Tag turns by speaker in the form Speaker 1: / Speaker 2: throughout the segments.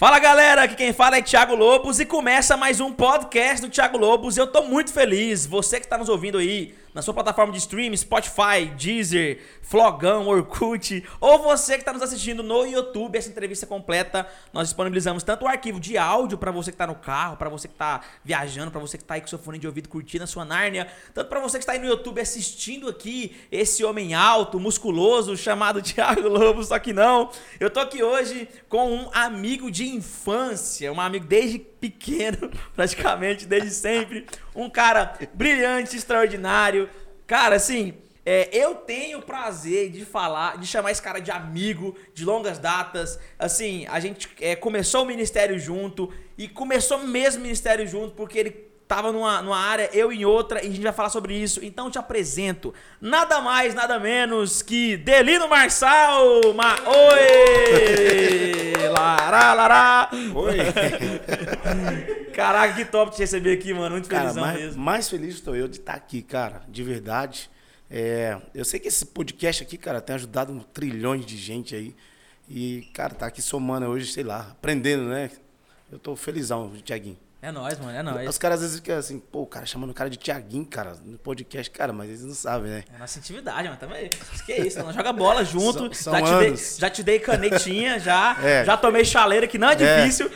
Speaker 1: Fala galera, aqui quem fala é Thiago Lobos e começa mais um podcast do Thiago Lobos. Eu tô muito feliz, você que está nos ouvindo aí na sua plataforma de stream, Spotify, Deezer, Flogão, Orkut, ou você que está nos assistindo no YouTube, essa entrevista completa, nós disponibilizamos tanto o arquivo de áudio para você que está no carro, para você que está viajando, para você que está aí com seu fone de ouvido curtindo a sua Nárnia, tanto para você que está aí no YouTube assistindo aqui esse homem alto, musculoso, chamado Thiago Lobo, só que não. Eu tô aqui hoje com um amigo de infância, um amigo desde pequeno, praticamente, desde sempre, um cara brilhante, extraordinário, cara, assim, é, eu tenho o prazer de falar, de chamar esse cara de amigo de longas datas. Assim, a gente é, começou o ministério junto e começou mesmo o ministério junto porque ele tava numa, numa área, eu em outra, e a gente vai falar sobre isso. Então te apresento nada mais, nada menos que Delino Marçal. Ma Oi! Lará, lará!
Speaker 2: Oi!
Speaker 1: Caraca, que top te receber aqui, mano. Muito
Speaker 2: cara,
Speaker 1: felizão
Speaker 2: mais,
Speaker 1: mesmo.
Speaker 2: mais feliz estou eu de estar aqui, cara, de verdade. É, eu sei que esse podcast aqui, cara, tem ajudado um trilhões de gente aí. E, cara, tá aqui somando hoje, sei lá, aprendendo, né? Eu tô felizão, Tiaguinho.
Speaker 1: É nóis, mano, é nóis.
Speaker 2: Os caras às vezes ficam assim, pô, o cara chamando o cara de Tiaguinho, cara, no podcast, cara, mas eles não sabem, né?
Speaker 1: É nossa intimidade, mano. Também. Que é isso, nós joga bola junto.
Speaker 2: São- são
Speaker 1: já, te dei, já te dei canetinha, já.
Speaker 2: É.
Speaker 1: Já tomei chaleira, que não é
Speaker 2: É.
Speaker 1: difícil.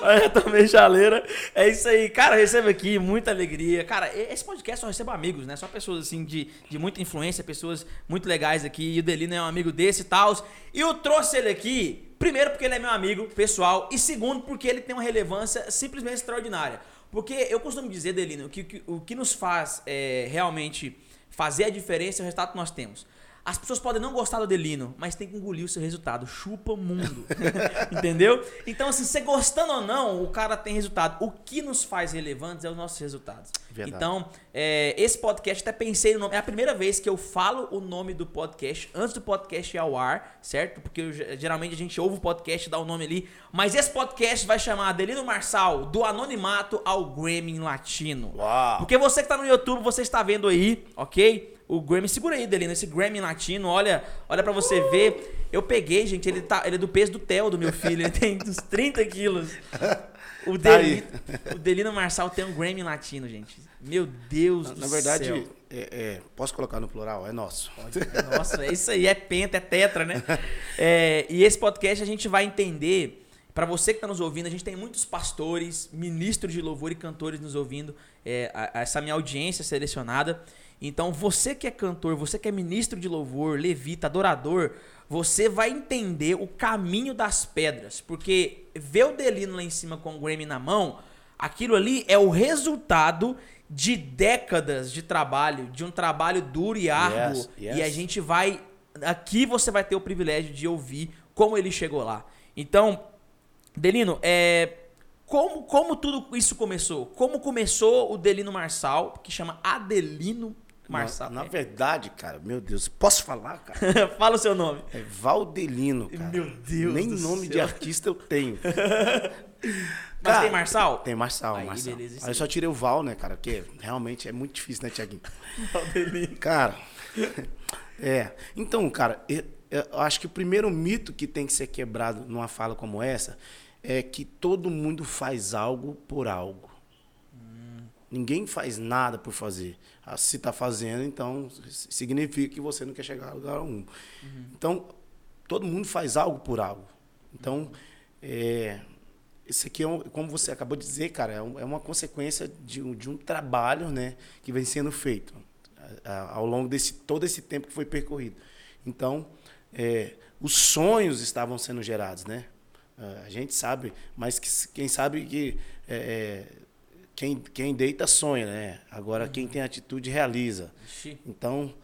Speaker 1: Mas já tomei chaleira. É isso aí. Cara, recebo aqui muita alegria. Cara, esse podcast só recebo amigos, né? Só pessoas assim de, de muita influência, pessoas muito legais aqui. E o Delino é um amigo desse e tal. E eu trouxe ele aqui, primeiro porque ele é meu amigo pessoal, e segundo porque ele tem uma relevância simplesmente extraordinária. Porque eu costumo dizer, Delino, que, que- o que nos faz é, realmente fazer a diferença é o resultado que nós temos. As pessoas podem não gostar do Delino, mas tem que engolir o seu resultado. Chupa mundo. Entendeu? Então, assim, você gostando ou não, o cara tem resultado. O que nos faz relevantes é os nossos resultados.
Speaker 2: Verdade.
Speaker 1: Então, é, esse podcast, até pensei no nome. É a primeira vez que eu falo o nome do podcast antes do podcast ir ao ar, certo? Porque eu ge- geralmente a gente ouve o podcast e dá o nome ali. Mas esse podcast vai chamar Delino Marçal, do anonimato ao Grammy Latino.
Speaker 2: Uau!
Speaker 1: Porque você que tá no YouTube, você está vendo aí, ok? O Grammy, segura aí, Delino, esse Grammy latino, olha, olha para você ver. Eu peguei, gente, ele, tá, ele é do peso do Theo, do meu filho, ele tem uns 30 quilos. O
Speaker 2: Tá
Speaker 1: Delino, o Delino Marçal tem um Grammy latino, gente. Meu Deus do
Speaker 2: Na verdade,
Speaker 1: céu.
Speaker 2: é, é, posso colocar no plural? É nosso.
Speaker 1: Nossa, é isso aí, é penta, é tetra, né? É, e esse podcast a gente vai entender, para você que está nos ouvindo, a gente tem muitos pastores, ministros de louvor e cantores nos ouvindo, é, a- a essa minha audiência selecionada. Então, você que é cantor, você que é ministro de louvor, levita, adorador, você vai entender o caminho das pedras. Porque ver o Delino lá em cima com o Grammy na mão, aquilo ali é o resultado de décadas de trabalho, de um trabalho duro e árduo.
Speaker 2: Yes, yes.
Speaker 1: E a gente vai. Aqui você vai ter o privilégio de ouvir como ele chegou lá. Então, Delino, é. Como, como tudo isso começou? Como começou o Delino Marçal, que chama Adelino Marçal?
Speaker 2: Na, na verdade, cara, meu Deus, posso falar, cara?
Speaker 1: Fala o seu nome.
Speaker 2: É Valdelino, cara.
Speaker 1: Meu Deus
Speaker 2: Nem nome
Speaker 1: céu.
Speaker 2: de artista eu tenho.
Speaker 1: Mas
Speaker 2: Cara,
Speaker 1: tem Marçal?
Speaker 2: Tem Marçal,
Speaker 1: Aí,
Speaker 2: Marçal.
Speaker 1: beleza,
Speaker 2: Aí eu só tirei o Val, né, cara? Porque realmente é muito difícil, né, Tiaguinho?
Speaker 1: Adelino.
Speaker 2: Cara, é. Então, cara, eu, eu acho que o primeiro mito que tem que ser quebrado numa fala como essa é que todo mundo faz algo por algo. Ninguém faz nada por fazer. Ah, Se está fazendo, então significa que você não quer chegar a lugar algum. Então, todo mundo faz algo por algo. Então, é, isso aqui, é um- como você acabou de dizer, cara, é, um- é uma consequência de um, de um trabalho né, que vem sendo feito a- a- ao longo desse todo esse tempo que foi percorrido. Então, é, os sonhos estavam sendo gerados, né? Ah, A gente sabe, mas que, quem sabe que é, é, quem, quem deita sonha, né? Agora quem tem atitude realiza.
Speaker 1: Ixi.
Speaker 2: Então,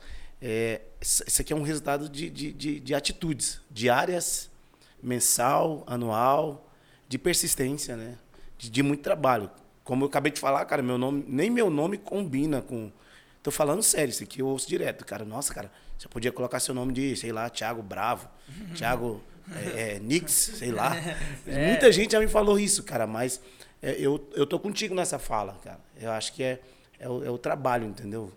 Speaker 2: é, isso aqui é um resultado de, de, de, de atitudes diárias, mensal, anual, de persistência, né? De, de muito trabalho. Como eu acabei de falar, cara, meu nome, nem meu nome combina com. Tô falando sério, isso aqui eu ouço direto, cara. Nossa, cara, você podia colocar seu nome de, sei lá, Thiago Bravo, Thiago é, é, Nix, sei lá. Muita gente já me falou isso, cara, mas é, eu, eu tô contigo nessa fala, cara. Eu acho que é, é, o, é o trabalho, entendeu?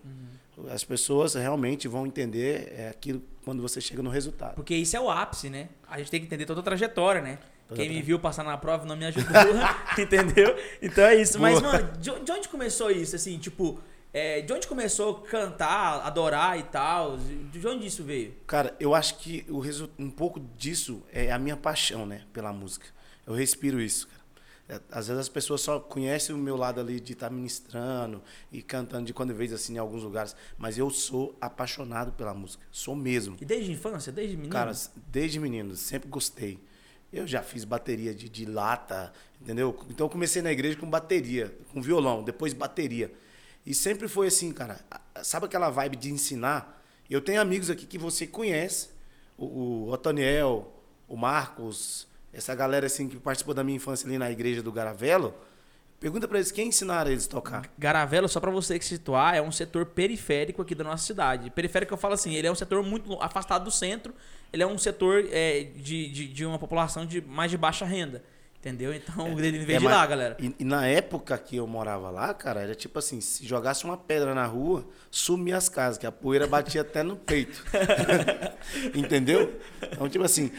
Speaker 2: As pessoas realmente vão entender é, aquilo quando você chega no resultado.
Speaker 1: Porque isso é o ápice, né? A gente tem que entender toda a trajetória, né? Quem me viu passar na prova não me ajudou, entendeu? Então é isso. Mas, mano, de, de onde começou isso? Assim, tipo, é, de onde começou a cantar, adorar e tal? De onde isso veio?
Speaker 2: Cara, eu acho que o um pouco disso é a minha paixão, né, pela música. Eu respiro isso, cara. É, às vezes as pessoas só conhecem o meu lado ali de estar tá ministrando e cantando de quando vez assim em alguns lugares, mas eu sou apaixonado pela música, sou mesmo.
Speaker 1: E desde infância, desde menino?
Speaker 2: Cara, desde menino, sempre gostei. Eu já fiz bateria de, de lata, entendeu? Então eu comecei na igreja com bateria, com violão, depois bateria. E sempre foi assim, cara. Sabe aquela vibe de ensinar? Eu tenho amigos aqui que você conhece, o, o Otoniel, o Marcos, essa galera assim que participou da minha infância ali na igreja do Garavelo, pergunta para eles quem ensinaram eles a tocar.
Speaker 1: Garavelo, só para você que situar, é um setor periférico aqui da nossa cidade. Periférico eu falo assim, ele é um setor muito afastado do centro, ele é um setor é, de, de, de uma população de mais de baixa renda. Entendeu? Então, é, ele veio é, de lá, galera.
Speaker 2: E, e, na época que eu morava lá, cara, era tipo assim, se jogasse uma pedra na rua, sumia as casas, que a poeira batia até no peito. Entendeu? Então, tipo assim,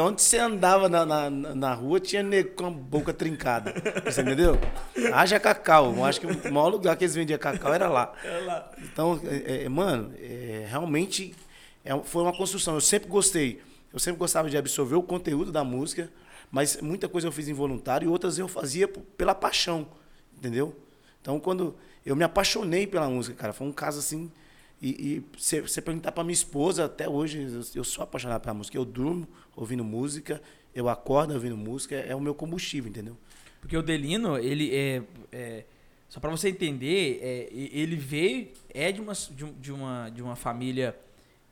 Speaker 2: onde você andava na, na, na rua, tinha nego com a boca trincada. Você entendeu? Haja cacau. Eu acho que o maior lugar que eles vendiam cacau era lá. lá. Então, é, é, mano, é, realmente foi uma construção. Eu sempre gostei. Eu sempre gostava de absorver o conteúdo da música mas muita coisa eu fiz involuntário e outras eu fazia pela paixão, entendeu? Então, quando eu me apaixonei pela música, cara, foi um caso assim. E, e você perguntar para minha esposa, até hoje, eu, eu, sou apaixonado pela música. Eu durmo ouvindo música, eu acordo ouvindo música, é, é o meu combustível, entendeu?
Speaker 1: Porque o Delino, ele é. é só para você entender, é, ele veio, é de uma, de, uma, de uma família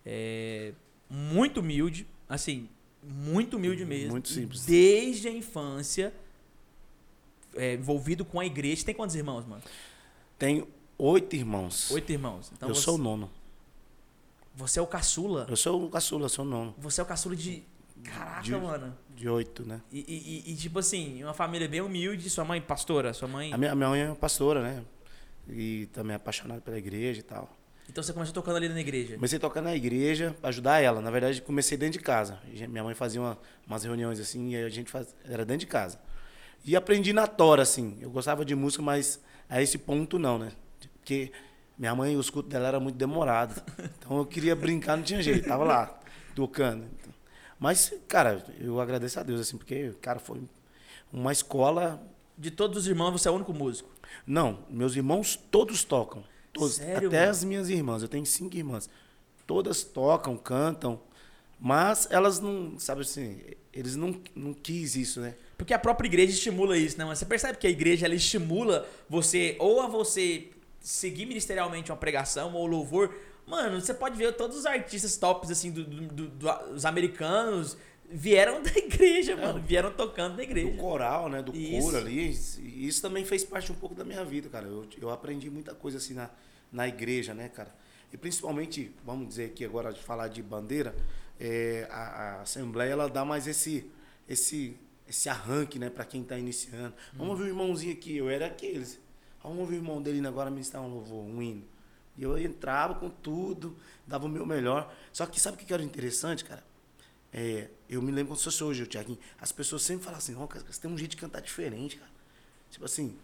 Speaker 1: é, muito humilde, assim, muito humilde mesmo.
Speaker 2: Muito simples.
Speaker 1: Desde a infância, é, envolvido com a igreja. Tem quantos irmãos, mano?
Speaker 2: Tenho oito irmãos.
Speaker 1: Oito irmãos.
Speaker 2: Então eu você... sou o nono.
Speaker 1: Você é o caçula?
Speaker 2: Eu sou o caçula, sou o nono.
Speaker 1: Você é o caçula de. Caraca,
Speaker 2: de,
Speaker 1: mano.
Speaker 2: De oito, né?
Speaker 1: E, e, e, tipo assim, uma família bem humilde. Sua mãe, pastora? Sua mãe.
Speaker 2: A minha, a minha mãe é pastora, né? E também é apaixonada pela igreja e tal.
Speaker 1: Então você começou tocando ali na igreja?
Speaker 2: Comecei tocando na igreja para ajudar ela. Na verdade, comecei dentro de casa. Minha mãe fazia uma, umas reuniões assim e a gente faz, era dentro de casa. E aprendi na tora, assim. Eu gostava de música, mas a esse ponto não, né? Porque minha mãe, o escuto dela era muito demorado. Então eu queria brincar, não tinha jeito. Tava lá, tocando. Mas, cara, eu agradeço a Deus, assim, porque, cara, foi uma escola.
Speaker 1: De todos os irmãos, você é o único músico?
Speaker 2: Não, meus irmãos todos tocam. Todos, Sério, até mano? as minhas irmãs, eu tenho cinco irmãs. Todas tocam, cantam, mas elas não, sabe assim, eles não, não quis isso, né?
Speaker 1: Porque a própria igreja estimula isso, né? Mas você percebe que a igreja ela estimula você ou a você seguir ministerialmente uma pregação ou louvor. Mano, você pode ver todos os artistas tops assim do, do, do, dos americanos vieram da igreja, é, mano. Vieram tocando na igreja.
Speaker 2: Do coral, né? Do isso. coro ali. Isso também fez parte um pouco da minha vida, cara. Eu, eu aprendi muita coisa assim na, na igreja, né, cara? E principalmente, vamos dizer aqui agora de falar de bandeira, é, a, a, Assembleia ela dá mais esse esse esse arranque, né, para quem está iniciando. Hum. Vamos ver o irmãozinho aqui, eu era aqueles. Vamos ver o irmão dele agora ministrar um louvor, um hino. E eu entrava com tudo, dava o meu melhor. Só que sabe o que era interessante, cara? É, eu me lembro quando se fosse hoje, o Tiaguinho, as pessoas sempre falam assim, cara, você tem um jeito de cantar diferente, cara. Tipo assim,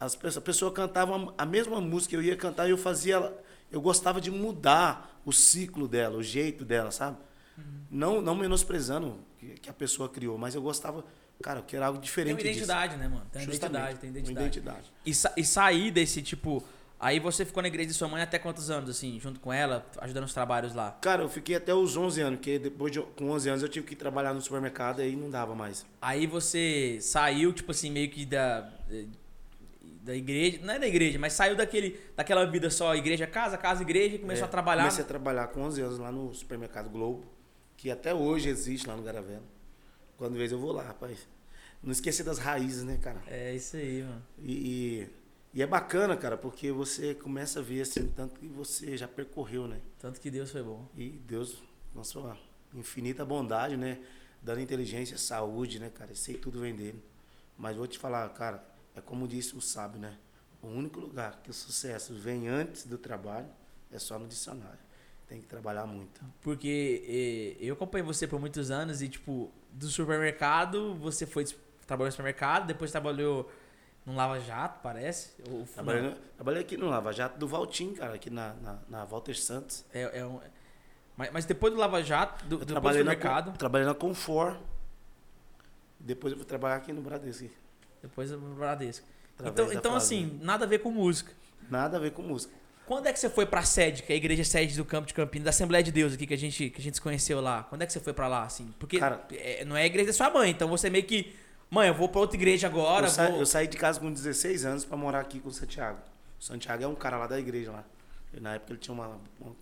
Speaker 2: as pessoas, a pessoa cantava a mesma música, eu ia cantar e eu fazia, eu gostava de mudar o ciclo dela, o jeito dela, sabe? Uhum. Não, não menosprezando que, que, a pessoa criou, mas eu gostava, cara, eu queria algo diferente
Speaker 1: Tem uma identidade, disso. né, mano? Tem uma identidade, tem identidade.
Speaker 2: Uma identidade.
Speaker 1: E, sa e sair desse tipo Aí você ficou na igreja de sua mãe até quantos anos, assim, junto com ela, ajudando os trabalhos lá?
Speaker 2: Cara, eu fiquei até os 11 anos, porque depois de, com 11 anos eu tive que trabalhar no supermercado e aí não dava mais.
Speaker 1: Aí você saiu, tipo assim, meio que da da igreja, não é da igreja, mas saiu daquele, daquela vida só igreja, casa, casa, igreja e começou é, a trabalhar.
Speaker 2: Comecei a trabalhar com 11 anos lá no supermercado Globo, que até hoje existe lá no Garavelo. Quando vez eu vou lá, rapaz. Não esquecer das raízes, né, cara?
Speaker 1: É isso aí, mano.
Speaker 2: e, e e é bacana, cara, porque você começa a ver assim, tanto que você já percorreu, né?
Speaker 1: Tanto que Deus foi bom.
Speaker 2: E Deus, nossa infinita bondade, né? Dando inteligência, saúde, né, cara? Sei tudo vem dele. Mas vou te falar, cara, é como disse o sábio, né? O único lugar que o sucesso vem antes do trabalho é só no dicionário. Tem que trabalhar muito.
Speaker 1: Porque eu acompanhei você por muitos anos e, tipo, do supermercado, você foi trabalhou no supermercado, depois trabalhou no Lava Jato, parece? Ou,
Speaker 2: Trabalhei, no- trabalhei aqui no Lava Jato do Valtim, cara, aqui na, na, na Walter Santos.
Speaker 1: É, é um- mas, mas depois do Lava Jato, do,
Speaker 2: Eu
Speaker 1: depois do
Speaker 2: trabalhei na, trabalhei na Confor. Depois eu fui trabalhar aqui no Bradesco.
Speaker 1: depois do Bradesco.
Speaker 2: através
Speaker 1: Então, então assim, nada a ver com música.
Speaker 2: Nada a ver com música.
Speaker 1: Quando é que você foi pra sede, que é a igreja sede do Campo de Campinas, da Assembleia de Deus aqui que a gente, que a gente se conheceu lá? Quando é que você foi pra lá, assim? Porque
Speaker 2: Cara-
Speaker 1: é, não é a igreja da sua mãe, então você meio que, mãe, eu vou pra outra igreja agora,
Speaker 2: eu, sa-
Speaker 1: vou...
Speaker 2: eu saí de casa com 16 anos pra morar aqui com o Santiago. O Santiago é um cara lá da igreja lá. E na época ele tinha uma, uma-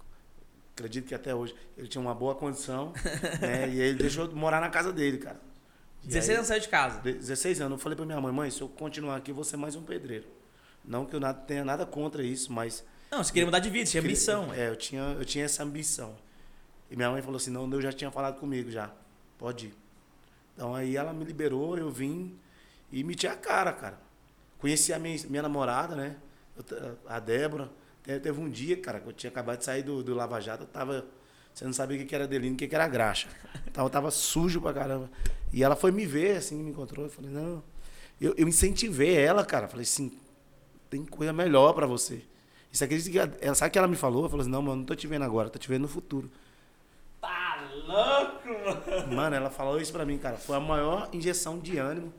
Speaker 2: acredito que até hoje ele tinha uma boa condição, né? E ele deixou eu morar na casa dele, cara. E
Speaker 1: 16
Speaker 2: aí-
Speaker 1: anos saiu de casa.
Speaker 2: De- 16 anos. Eu falei pra minha mãe, mãe, se eu continuar aqui, eu vou ser mais um pedreiro. Não que eu nada- tenha nada contra isso, mas.
Speaker 1: Não, você queria mudar de vida, você tinha ambição.
Speaker 2: É, eu tinha, eu tinha essa ambição. E minha mãe falou assim: não, Deus já tinha falado comigo já. Pode ir. Então aí ela me liberou, eu vim e meti a cara, cara. Conheci a minha, minha namorada, né? A Débora. Te- Teve um dia, cara, que eu tinha acabado de sair do, do Lava Jato, eu tava. Você não sabia o que era delírio, o que era graxa. Então eu tava sujo pra caramba. E ela foi me ver, assim, me encontrou. Eu falei, não. Eu, eu incentivei ela, cara. Falei assim, tem coisa melhor pra você. Isso que ela- ela, sabe o que ela me falou? Eu falei assim, não, mano, não tô te vendo agora, tô te vendo no futuro.
Speaker 1: Tá louco, mano.
Speaker 2: Mano, ela falou isso pra mim, cara. Foi a maior injeção de ânimo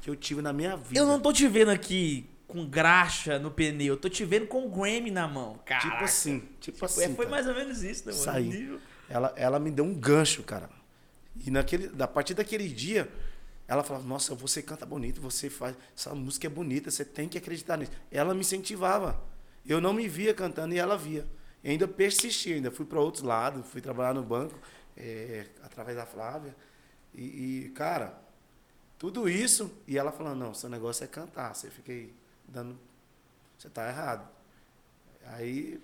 Speaker 2: que eu tive na minha vida.
Speaker 1: Eu não tô te vendo aqui com graxa no pneu, eu tô te vendo com o Grammy na mão, cara.
Speaker 2: Tipo assim, tipo,
Speaker 1: É,
Speaker 2: assim.
Speaker 1: foi
Speaker 2: cara.
Speaker 1: mais ou menos isso, né, mano?
Speaker 2: Isso aí.
Speaker 1: Nível-
Speaker 2: Ela, ela me deu um gancho, cara. E naquele, a partir daquele dia, ela falava, nossa, você canta bonito, você faz. Essa música é bonita, você tem que acreditar nisso. Ela me incentivava. Eu não me via cantando e ela via. E ainda persisti, ainda fui para outros lados, fui trabalhar no banco, é, através da Flávia. E, e, cara, tudo isso, e ela falando, não, seu negócio é cantar. Você fica aí dando. Você tá errado. Aí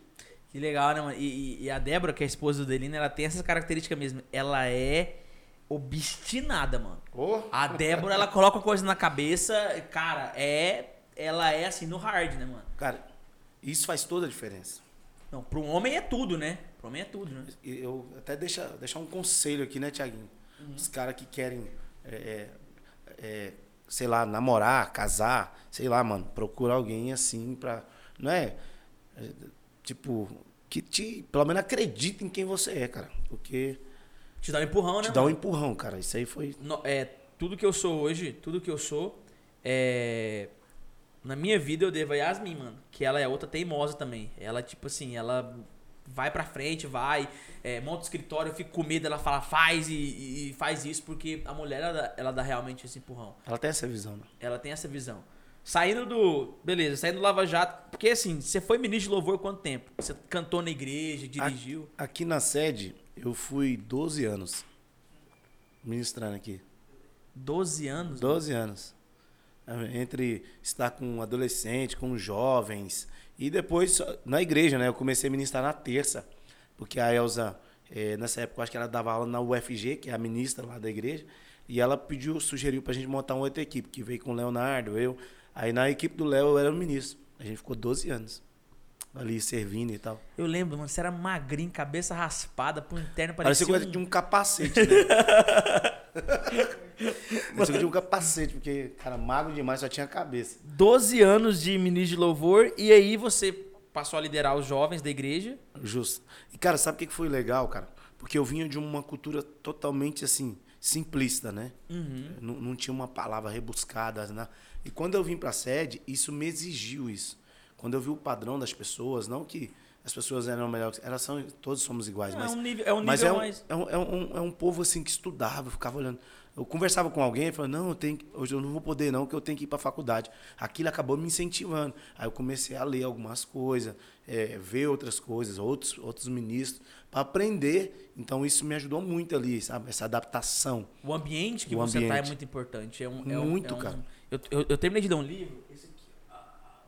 Speaker 1: Que legal, né, mano? E, e- a Débora, que é a esposa do Delino, ela tem essas características mesmo. Ela é obstinada, mano.
Speaker 2: Oh.
Speaker 1: A Débora, ela coloca coisa na cabeça, cara, é. Ela é assim no hard, né, mano?
Speaker 2: Cara, isso faz toda a diferença.
Speaker 1: Não, pro homem é tudo, né? Pro homem é tudo, né?
Speaker 2: Eu até deixa, deixar um conselho aqui, né, Tiaguinho? Os caras que querem, é, é, sei lá, namorar, casar, sei lá, mano, procura alguém assim pra. Não é? é, Tipo, que te, pelo menos acredita em quem você é, cara. Porque
Speaker 1: Te dá um empurrão, né?
Speaker 2: te dá um
Speaker 1: mano?
Speaker 2: empurrão, cara. Isso aí foi.
Speaker 1: No- é, tudo que eu sou hoje, tudo que eu sou, é. Na minha vida eu devo a Yasmin, mano. Que ela é outra teimosa também. Ela, tipo assim, ela vai pra frente, vai, é, monta o escritório, eu fico com medo, ela fala, faz e, e- faz isso, porque a mulher, ela, dá- ela dá realmente esse empurrão.
Speaker 2: Ela tem essa visão, né?
Speaker 1: Ela tem essa visão. Saindo do. Beleza, saindo do Lava Jato. Porque assim, você foi ministro de louvor quanto tempo? Você cantou na igreja, dirigiu.
Speaker 2: Aqui na sede, eu fui 12 anos ministrando aqui.
Speaker 1: 12 anos.
Speaker 2: 12 anos. Entre estar com adolescente, com jovens. E depois, na igreja, né? Eu comecei a ministrar na terça. Porque a Elza, eh, nessa época, eu acho que ela dava aula na UFG, que é a ministra lá da igreja. E ela pediu, sugeriu pra gente montar uma outra equipe, que veio com o Leonardo, eu. Aí na equipe do Léo eu era o ministro. A gente ficou 12 anos ali servindo e tal.
Speaker 1: Eu lembro, mano, você era magrinho, cabeça raspada, pro interno
Speaker 2: Parecia
Speaker 1: parecia.
Speaker 2: que
Speaker 1: um...
Speaker 2: tinha um capacete, né? Parecia que tinha um capacete, porque, cara, magro demais, só tinha cabeça.
Speaker 1: 12 anos de ministro de louvor, e aí você passou a liderar os jovens da igreja.
Speaker 2: Justo. E, cara, sabe o que foi legal, cara? Porque eu vinha de uma cultura totalmente, assim, simplista, né? Não, não tinha uma palavra rebuscada, né? E quando eu vim pra sede, isso me exigiu isso. Quando eu vi o padrão das pessoas, não que as pessoas eram melhores, elas são, todos somos iguais,
Speaker 1: É
Speaker 2: mas...
Speaker 1: um nível, é um
Speaker 2: mas
Speaker 1: nível
Speaker 2: é um,
Speaker 1: mais.
Speaker 2: é, um, é, um, é um povo assim que estudava, ficava olhando. Eu conversava com alguém e falava, não, eu tenho que- hoje eu não vou poder não, que eu tenho que ir para a faculdade. Aquilo acabou me incentivando. Aí eu comecei a ler algumas coisas, é, ver outras coisas, outros, outros ministros, para aprender. Então isso me ajudou muito ali, sabe? Essa adaptação.
Speaker 1: O ambiente que
Speaker 2: O
Speaker 1: você tá é muito importante. É um, é um-
Speaker 2: Muito,
Speaker 1: é um-
Speaker 2: cara.
Speaker 1: Eu, eu, eu terminei de ler um livro. Esse aqui. ah,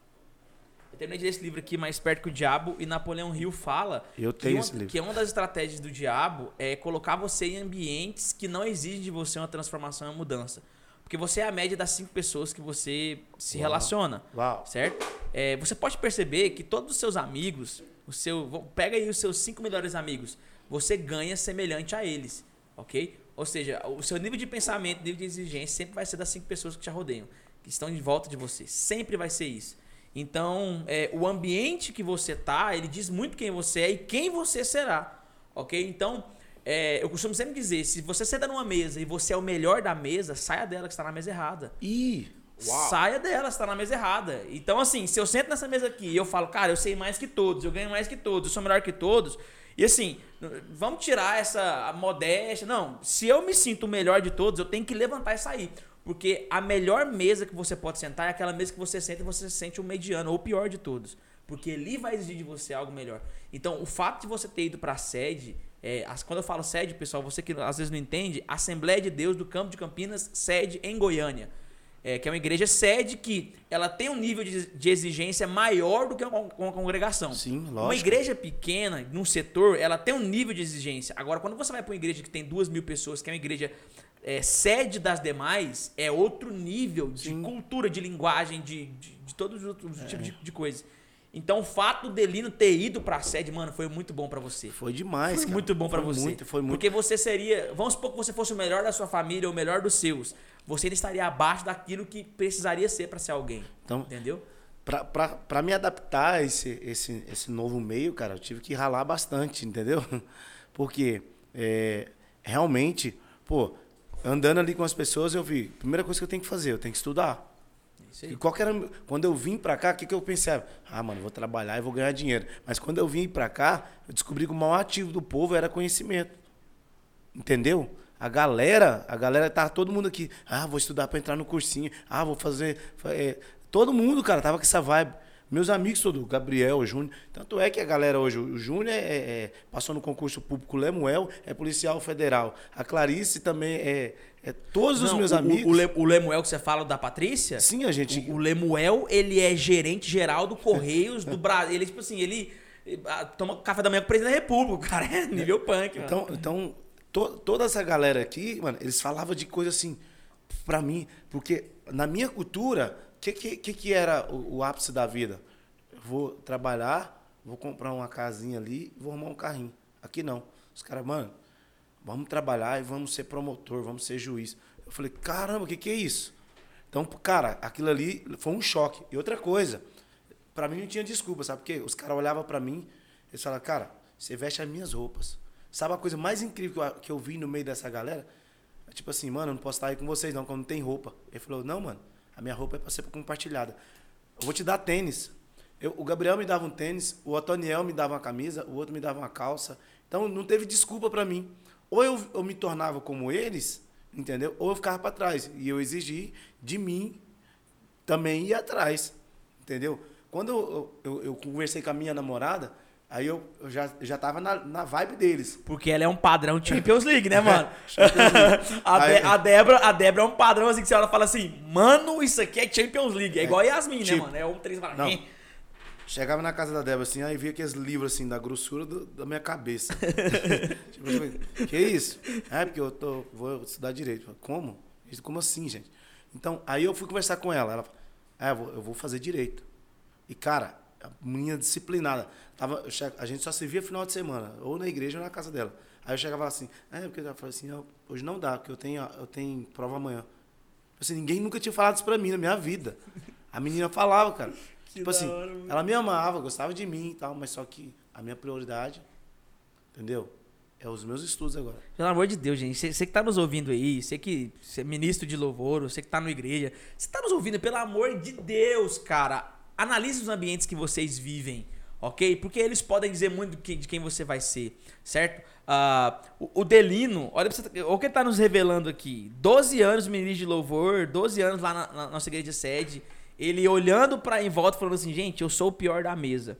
Speaker 1: Eu terminei de ler esse livro aqui, Mais Perto que o Diabo, e Napoleão Hill fala
Speaker 2: Eu
Speaker 1: que
Speaker 2: tenho
Speaker 1: uma,
Speaker 2: esse livro.
Speaker 1: que uma das estratégias do diabo é colocar você em ambientes que não exigem de você uma transformação e uma mudança. Porque você é a média das cinco pessoas que você se
Speaker 2: Uau.
Speaker 1: relaciona.
Speaker 2: Uau.
Speaker 1: Certo? É, você pode perceber que todos os seus amigos, o seu, pega aí os seus cinco melhores amigos, você ganha semelhante a eles, ok? Ou seja, o seu nível de pensamento, nível de exigência sempre vai ser das cinco pessoas que te rodeiam, que estão em volta de você. Sempre vai ser isso. Então, é, o ambiente que você tá, ele diz muito quem você é e quem você será. Ok? Então, é, eu costumo sempre dizer, se você senta numa mesa e você é o melhor da mesa, saia dela que está na mesa errada.
Speaker 2: Ih, uau.
Speaker 1: Saia dela, você tá na mesa errada. Então, assim, se eu sento nessa mesa aqui e eu falo, cara, eu sei mais que todos, eu ganho mais que todos, eu sou melhor que todos. E assim, vamos tirar essa modéstia. Não, se eu me sinto o melhor de todos, eu tenho que levantar e sair. Porque a melhor mesa que você pode sentar é aquela mesa que você senta e você se sente o mediano, ou o pior de todos. Porque ali vai exigir de você algo melhor. Então, o fato de você ter ido para a sede é, quando eu falo sede, pessoal, você que às vezes não entende, Assembleia de Deus do Campo de Campinas, sede em Goiânia. É, que é uma igreja sede que ela tem um nível de, de exigência maior do que uma, uma, congregação.
Speaker 2: Sim, lógico.
Speaker 1: Uma igreja pequena, num setor, ela tem um nível de exigência. Agora, quando você vai para uma igreja que tem duas mil pessoas, que é uma igreja é, sede das demais, é outro nível de Sim. cultura, de linguagem, de, de, de todos os outros é. tipos de, de coisas. Então o fato do Delino ter ido pra sede, mano, foi muito bom para você.
Speaker 2: Foi demais,
Speaker 1: Foi
Speaker 2: cara.
Speaker 1: muito bom para você.
Speaker 2: Muito, foi muito.
Speaker 1: Porque você seria, vamos supor que você fosse o melhor da sua família, o melhor dos seus. Você ainda estaria abaixo daquilo que precisaria ser para ser alguém. Então, entendeu?
Speaker 2: Para me adaptar a esse, esse, esse novo meio, cara, eu tive que ralar bastante, entendeu? Porque é, realmente, pô, andando ali com as pessoas, eu vi, primeira coisa que eu tenho que fazer, eu tenho que estudar. E qual era, quando eu vim para cá, o que, que eu pensava? Ah, mano, vou trabalhar e vou ganhar dinheiro. Mas quando eu vim para cá, eu descobri que o maior ativo do povo era conhecimento. Entendeu? A galera, a galera tava todo mundo aqui. Ah, vou estudar para entrar no cursinho. Ah, vou fazer. É, todo mundo, cara, tava com essa vibe. Meus amigos todos, Gabriel, Júnior. Tanto é que a galera hoje, o Júnior é, é, passou no concurso público Lemuel, é policial federal. A Clarice também é, é todos Não, os meus
Speaker 1: o,
Speaker 2: amigos.
Speaker 1: O, Le, o, Lemuel que você fala da Patrícia?
Speaker 2: Sim, a gente.
Speaker 1: O, o Lemuel, ele é gerente geral do Correios do Brasil. Ele, tipo assim, ele toma café da manhã com o presidente da República. Cara é nível punk.
Speaker 2: Então, mano. então to, toda essa galera aqui, mano, eles falavam de coisa assim, pra mim, porque na minha cultura, o que, que, que, era o, o ápice da vida? vou trabalhar, vou comprar uma casinha ali, vou arrumar um carrinho. Aqui não. Os caras, mano, vamos trabalhar e vamos ser promotor, vamos ser juiz. Eu falei, caramba, o que, que é isso? Então, cara, aquilo ali foi um choque. E outra coisa, para mim não tinha desculpa, sabe por quê? Os caras olhavam para mim, eles falavam, cara, você veste as minhas roupas. Sabe a coisa mais incrível que eu, que eu vi no meio dessa galera? É tipo assim, mano, eu não posso estar aí com vocês não, quando não tem roupa. Ele falou, não, mano, a minha roupa é para ser compartilhada. Eu vou te dar tênis. Eu, o Gabriel me dava um tênis, o Otoniel me dava uma camisa, o outro me dava uma calça. Então não teve desculpa para mim. Ou eu, eu me tornava como eles, entendeu? Ou eu ficava para trás. E eu exigi de mim também ir atrás, entendeu? Quando eu, eu, eu conversei com a minha namorada, Aí eu, eu, já, já tava na, na vibe deles.
Speaker 1: Porque ela é um padrão Champions League, né, mano? a, De, a, Débora, a Débora é um padrão assim que você olha fala assim, mano, isso aqui é Champions League. É, é igual a Yasmin, né, tipo, né, mano? É um três
Speaker 2: não, Chegava na casa da Débora assim, aí via aqueles livros assim, da grossura do, da minha cabeça. tipo, que isso? É, porque eu tô, vou estudar direito. Como? Como assim, gente? Então, aí eu fui conversar com ela. Ela falou, é, eu vou, eu vou fazer direito. E, cara, a menina disciplinada. Tava, a gente só se via final de semana, ou na igreja ou na casa dela. Aí eu chegava assim, é, porque ela falou assim, hoje não dá, porque eu tenho, eu tenho prova amanhã. Assim, ninguém nunca tinha falado isso pra mim na minha vida. A menina falava, cara. Que tipo assim, hora, ela me amava, gostava de mim e tal, mas só que a minha prioridade, entendeu? É os meus estudos agora.
Speaker 1: Pelo amor de Deus, gente. Você que tá nos ouvindo aí, você que você é ministro de louvor, você que tá na igreja, você tá nos ouvindo, pelo amor de Deus, cara. Analise os ambientes que vocês vivem, ok? Porque eles podem dizer muito de quem você vai ser, certo? Uh, o, Delino, olha, o que ele tá nos revelando aqui. 12 anos ministro de louvor, 12 anos lá na, na nossa igreja sede ele olhando para em volta falando assim, gente, eu sou o pior da mesa.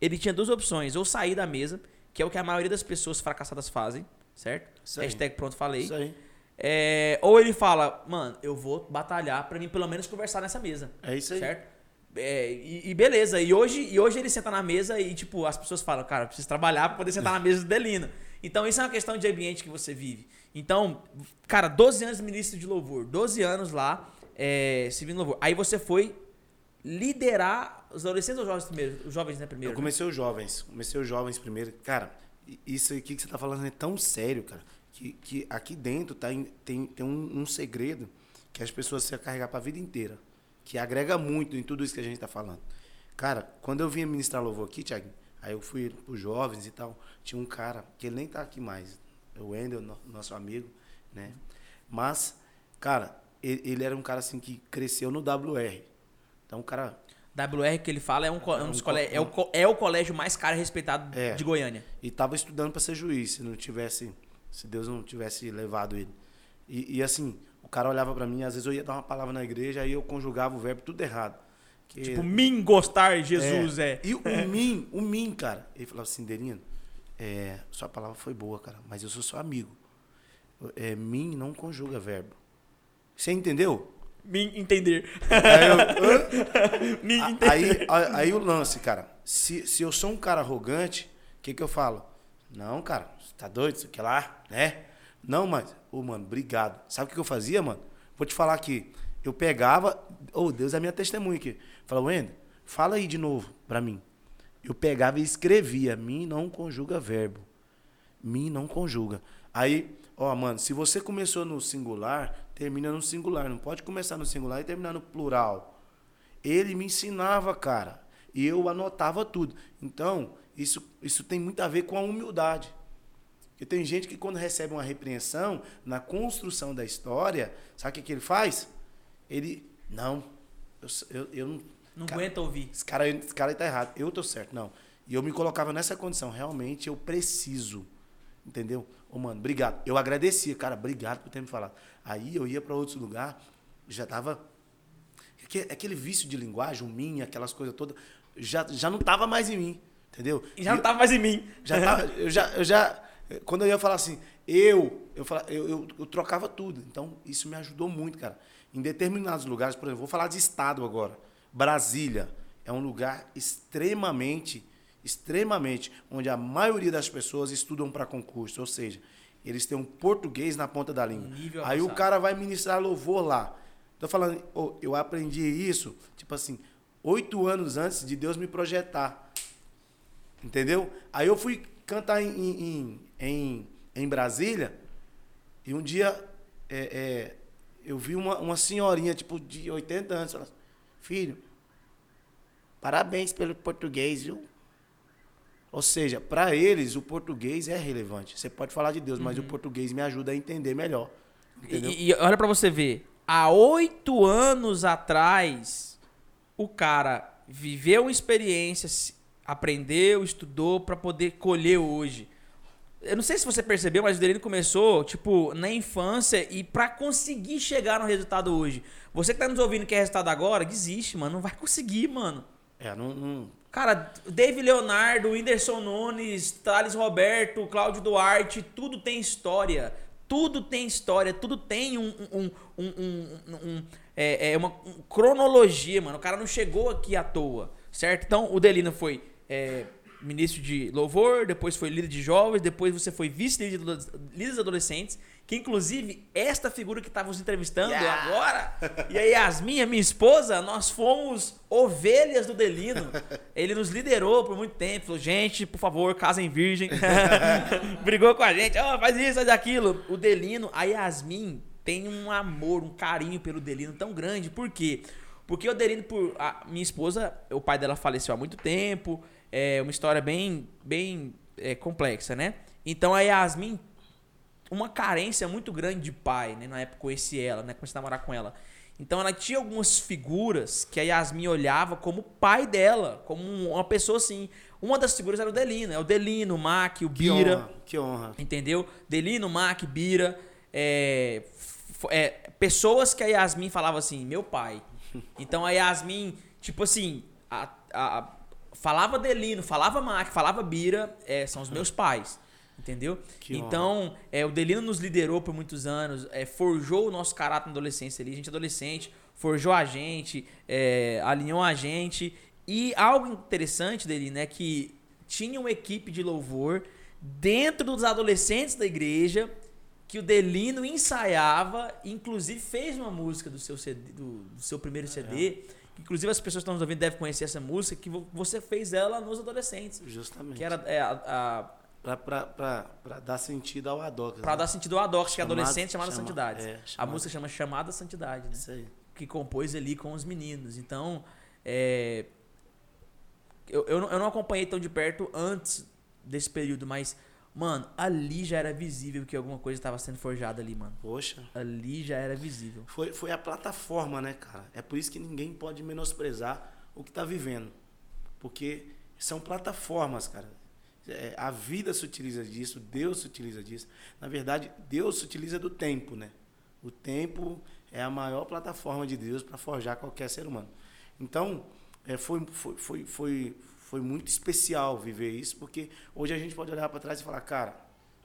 Speaker 1: Ele tinha duas opções, ou sair da mesa, que é o que a maioria das pessoas fracassadas fazem, certo? Isso Hashtag pronto, falei. Isso aí. É, ou ele fala, mano, eu vou batalhar para mim pelo menos conversar nessa mesa.
Speaker 2: É isso aí.
Speaker 1: Certo? É, e, e, beleza, e hoje, e hoje ele senta na mesa e, tipo, as pessoas falam, cara, preciso trabalhar para poder sentar na mesa do Delino. Então, isso é uma questão de ambiente que você vive. Então, cara, 12 anos de ministro de louvor, 12 anos lá, é, servindo louvor. Aí você foi liderar os adolescentes ou os jovens primeiro? Os jovens, né, primeiro?
Speaker 2: Eu comecei né? os jovens. Comecei os jovens primeiro. Cara, isso aqui que você tá falando é tão sério, cara, que, que aqui dentro tá, em- tem, tem um, um segredo que as pessoas se carregar para a vida inteira, que agrega muito em tudo isso que a gente está falando. Cara, quando eu vinha ministrar louvor aqui, Thiago, aí eu fui pros jovens e tal, tinha um cara, que ele nem tá aqui mais, o Wendel, no- nosso amigo, né? Mas, cara, ele, ele era um cara assim que cresceu no WR. Então, o cara
Speaker 1: WR que ele fala é um, é um dos
Speaker 2: um
Speaker 1: é, o, é o colégio mais caro e respeitado
Speaker 2: É.
Speaker 1: de Goiânia.
Speaker 2: E tava estudando para ser juiz, se não tivesse, se Deus não tivesse levado ele. E, e, assim, o cara olhava para mim, às vezes eu ia dar uma palavra na igreja, aí eu conjugava o verbo tudo errado. Que-
Speaker 1: Tipo, mim gostar, Jesus é.
Speaker 2: E o mim, o mim, cara, ele falava assim, Derino, é, sua palavra foi boa, cara, mas eu sou seu amigo. É, mim não conjuga verbo. Você entendeu?
Speaker 1: Mim entender.
Speaker 2: Aí, eu?
Speaker 1: Mim entender.
Speaker 2: aí, aí, aí o lance, cara. Se, se eu sou um cara arrogante, o que, que eu falo? Não, cara, você tá doido? Isso aqui lá, né? Não, mas, ô, mano, obrigado. Sabe o que, eu fazia, mano? Vou te falar aqui. Eu pegava, ô, Deus é minha testemunha aqui. Falava, Wender, fala aí de novo pra mim. Eu pegava e escrevia, mim não conjuga verbo. Mim não conjuga. Aí, ó, mano, se você começou no singular, termina no singular. Não pode começar no singular e terminar no plural. Ele me ensinava, cara. E eu anotava tudo. Então, isso, isso tem muito a ver com a humildade. Porque tem gente que quando recebe uma repreensão, na construção da história, sabe o que, que ele faz? Ele, não, eu, eu, eu não...
Speaker 1: Não
Speaker 2: cara,
Speaker 1: aguenta ouvir.
Speaker 2: esse cara, esse cara tá errado. Eu tô certo. Não. E eu me colocava nessa condição. Realmente eu preciso. Entendeu? Ô, mano, obrigado. Eu agradecia, cara, obrigado por ter me falado. Aí eu ia para outros lugares, já tava. aque- Aquele vício de linguagem, o mim, aquelas coisas todas, já, já não tava mais em mim. Entendeu?
Speaker 1: E já
Speaker 2: E
Speaker 1: não tava mais em mim.
Speaker 2: já tava, eu já, eu já, quando eu ia falar assim, eu, eu, falava, eu, eu, eu trocava tudo. Então, isso me ajudou muito, cara. Em determinados lugares, por exemplo, vou falar de estado agora. Brasília é um lugar extremamente, extremamente, onde a maioria das pessoas estudam para concurso. Ou seja, eles têm um português na ponta da língua.
Speaker 1: nível
Speaker 2: Aí o
Speaker 1: avançado.
Speaker 2: cara vai ministrar louvor lá. Tô falando, ô, eu aprendi isso, tipo assim, oito anos antes de Deus me projetar. Entendeu? Aí eu fui cantar em, em, em, em Brasília e um dia é, é, eu vi uma, uma senhorinha, tipo, de 80 anos, falando, filho, parabéns pelo português, viu? Ou seja, para eles o português é relevante. Você pode falar de Deus, mas o português me ajuda a entender melhor.
Speaker 1: E, e olha pra você ver. Há oito anos atrás, o cara viveu uma experiência, aprendeu, estudou pra poder colher hoje. Eu não sei se você percebeu, mas o Delino começou, tipo, na infância e pra conseguir chegar no resultado hoje. Você que tá nos ouvindo e quer resultado agora, desiste, mano. Não vai conseguir, mano.
Speaker 2: É, não, não,
Speaker 1: Cara, Dave Leonardo, Whindersson Nunes, Thales Roberto, Cláudio Duarte, tudo tem história. Tudo tem história, tudo tem um, um, um, um- um- é, é uma um- cronologia, mano. O cara não chegou aqui à toa, certo? Então, o Delino foi é, ministro de louvor, depois foi líder de jovens, depois você foi vice-líder de ado- líder de adolescentes, que inclusive esta figura que estávamos entrevistando
Speaker 2: Yeah.
Speaker 1: agora, e a Yasmin, a minha esposa, nós fomos ovelhas do Delino. Ele nos liderou por muito tempo, falou, gente, por favor, casem virgem. Brigou com a gente, ó, faz isso, faz aquilo. O Delino, a Yasmin tem um amor, um carinho pelo Delino tão grande. Por quê? Porque o Delino, por. A minha esposa, o pai dela faleceu há muito tempo. É uma história bem, bem é, complexa, né? Então a Yasmin uma carência muito grande de pai, né? Na época conheci ela, né? Comecei a namorar com ela. Então ela tinha algumas figuras que a Yasmin olhava como pai dela, como um- uma pessoa assim. Uma das figuras era o Delino, é o Delino, o Mac, o
Speaker 2: que
Speaker 1: Bira,
Speaker 2: honra, que honra.
Speaker 1: entendeu? Delino, Mac, Bira, é, é, pessoas que a Yasmin falava assim, meu pai. Então a Yasmin, tipo assim, a- a- falava Delino, falava Mac, falava Bira, é, são os meus pais. Entendeu?
Speaker 2: Que
Speaker 1: então, é, o Delino nos liderou por muitos anos, é, forjou o nosso caráter na adolescência ali, a gente é adolescente, forjou a gente, é, alinhou a gente. E algo interessante dele, né, que tinha uma equipe de louvor dentro dos adolescentes da igreja que o Delino ensaiava, inclusive fez uma música do seu CD, do, do seu primeiro CD. Inclusive as pessoas que estão nos ouvindo devem conhecer essa música, que vo- você fez ela nos adolescentes.
Speaker 2: Justamente.
Speaker 1: Que era é, a, a-
Speaker 2: pra dar sentido ao Adox.
Speaker 1: Pra
Speaker 2: né?
Speaker 1: dar sentido ao Adox, que é adolescente chamada
Speaker 2: chama-
Speaker 1: Santidade.
Speaker 2: é,
Speaker 1: A música chama Chamada Santidade, né?
Speaker 2: Isso aí.
Speaker 1: que compôs ali com os meninos. Então, é, eu, eu, não, eu não acompanhei tão de perto antes desse período, mas, mano, ali já era visível que alguma coisa estava sendo forjada ali, mano.
Speaker 2: Poxa.
Speaker 1: Ali já era visível.
Speaker 2: Foi, foi a plataforma, né, cara? É por isso que ninguém pode menosprezar o que tá vivendo. Porque são plataformas, cara. É, a vida se utiliza disso, Deus se utiliza disso. Na verdade, Deus se utiliza do tempo, né? O tempo é a maior plataforma de Deus para forjar qualquer ser humano. Então, é, foi, foi, foi, foi, foi muito especial viver isso, porque hoje a gente pode olhar para trás e falar, cara,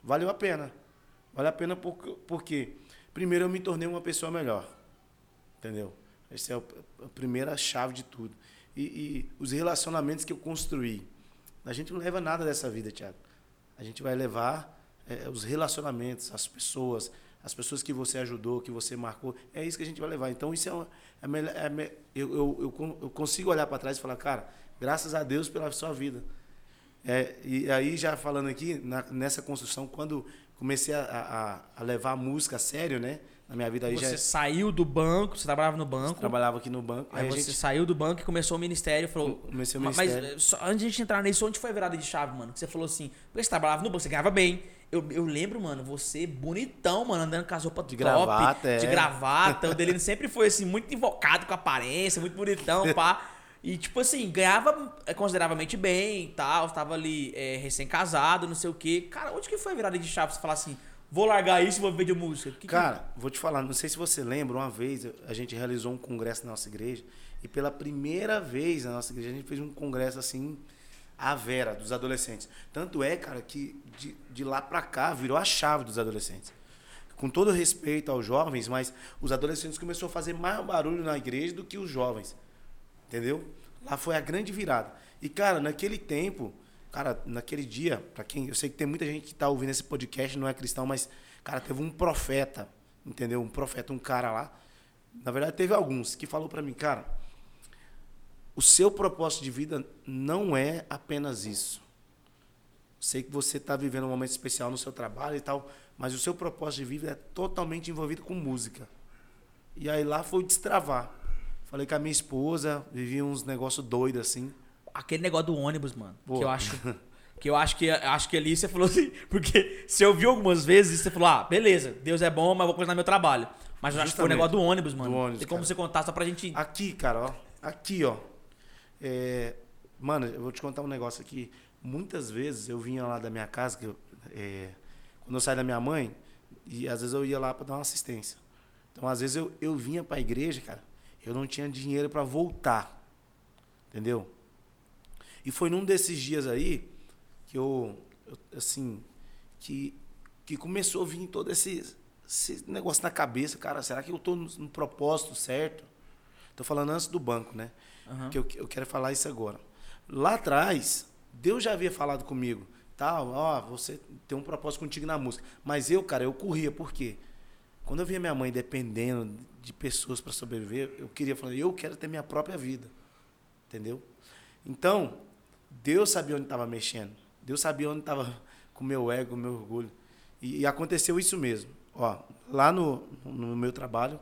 Speaker 2: valeu a pena. Vale a pena porque, porque, primeiro, eu me tornei uma pessoa melhor. Entendeu? Essa é a primeira chave de tudo. E, e os relacionamentos que eu construí. A gente não leva nada dessa vida, Tiago. A gente vai levar é, os relacionamentos, as pessoas, as pessoas que você ajudou, que você marcou. É isso que a gente vai levar. Então, isso é, uma, é, é eu, eu, eu, eu consigo olhar para trás e falar, cara, graças a Deus pela sua vida. É, e aí, já falando aqui, na- nessa construção, quando comecei a, a, a levar a música a sério, né? Na minha vida aí
Speaker 1: você
Speaker 2: já
Speaker 1: saiu do banco, você trabalhava no banco.
Speaker 2: trabalhava aqui no banco.
Speaker 1: Aí
Speaker 2: Aí,
Speaker 1: você
Speaker 2: gente
Speaker 1: saiu do banco e começou o ministério. Falou,
Speaker 2: Comecei o
Speaker 1: "Ma-
Speaker 2: ministério.
Speaker 1: Mas só, antes de a gente entrar nisso, onde foi a virada de chave, mano? Que você falou assim, porque você trabalhava no banco, você ganhava bem. Eu, eu lembro, mano, você bonitão, mano, andando com as roupas
Speaker 2: De
Speaker 1: top,
Speaker 2: gravata, é.
Speaker 1: de gravata. o Delino sempre foi, assim, muito invocado com a aparência, muito bonitão, pá. E, tipo assim, ganhava é, consideravelmente bem e tal, tava ali é, recém-casado, não sei o quê. Cara, onde que foi a virada de chave? Você falar assim, vou largar isso e vou viver de música? Que que-
Speaker 2: Cara, vou te falar, não sei se você lembra, uma vez a gente realizou um congresso na nossa igreja e pela primeira vez na nossa igreja a gente fez um congresso assim, à vera, dos adolescentes. Tanto é, cara, que de, de lá pra cá virou a chave dos adolescentes. Com todo respeito aos jovens, mas os adolescentes começaram a fazer mais barulho na igreja do que os jovens. Entendeu? Lá foi a grande virada. E, cara, naquele tempo, cara, naquele dia, para quem. Eu sei que tem muita gente que tá ouvindo esse podcast, não é cristão, mas, cara, teve um profeta, entendeu? Um profeta, um cara lá. Na verdade, teve alguns que falou para mim, cara, o seu propósito de vida não é apenas isso. Sei que você está vivendo um momento especial no seu trabalho e tal, mas o seu propósito de vida é totalmente envolvido com música. E aí lá foi destravar. Falei com a minha esposa, vivi uns negócios doidos assim.
Speaker 1: Aquele negócio do ônibus, mano.
Speaker 2: Pô.
Speaker 1: Que eu acho. Que eu acho que acho que ali você falou assim. Porque você ouviu algumas vezes você falou, ah, beleza, Deus é bom, mas vou continuar meu trabalho. Mas eu acho que foi o negócio do ônibus, mano.
Speaker 2: Do ônibus,
Speaker 1: Tem como
Speaker 2: cara.
Speaker 1: você contar só pra gente.
Speaker 2: Aqui, cara, ó. Aqui, ó. É, mano, eu vou te contar um negócio aqui. Muitas vezes eu vinha lá da minha casa, que eu, é, quando eu saí da minha mãe, e às vezes eu ia lá para dar uma assistência. Então, às vezes eu, eu vinha para a igreja, cara, eu não tinha dinheiro para voltar. Entendeu? E foi num desses dias aí que eu, eu, assim, que, que começou a vir todo esse, esse negócio na cabeça, cara, será que eu tô no, no propósito certo? Tô falando antes do banco, né?
Speaker 1: Aham.
Speaker 2: Que eu, eu quero falar isso agora. Lá atrás, Deus já havia falado comigo, tal, ó, você tem um propósito contigo na música. Mas eu, cara, eu corria, por quê? Quando eu via minha mãe dependendo de pessoas para sobreviver, eu queria falar, eu quero ter minha própria vida. Entendeu? Então, Deus sabia onde estava mexendo. Deus sabia onde estava com meu ego, meu orgulho. E, e aconteceu isso mesmo. Ó, lá no, no meu trabalho,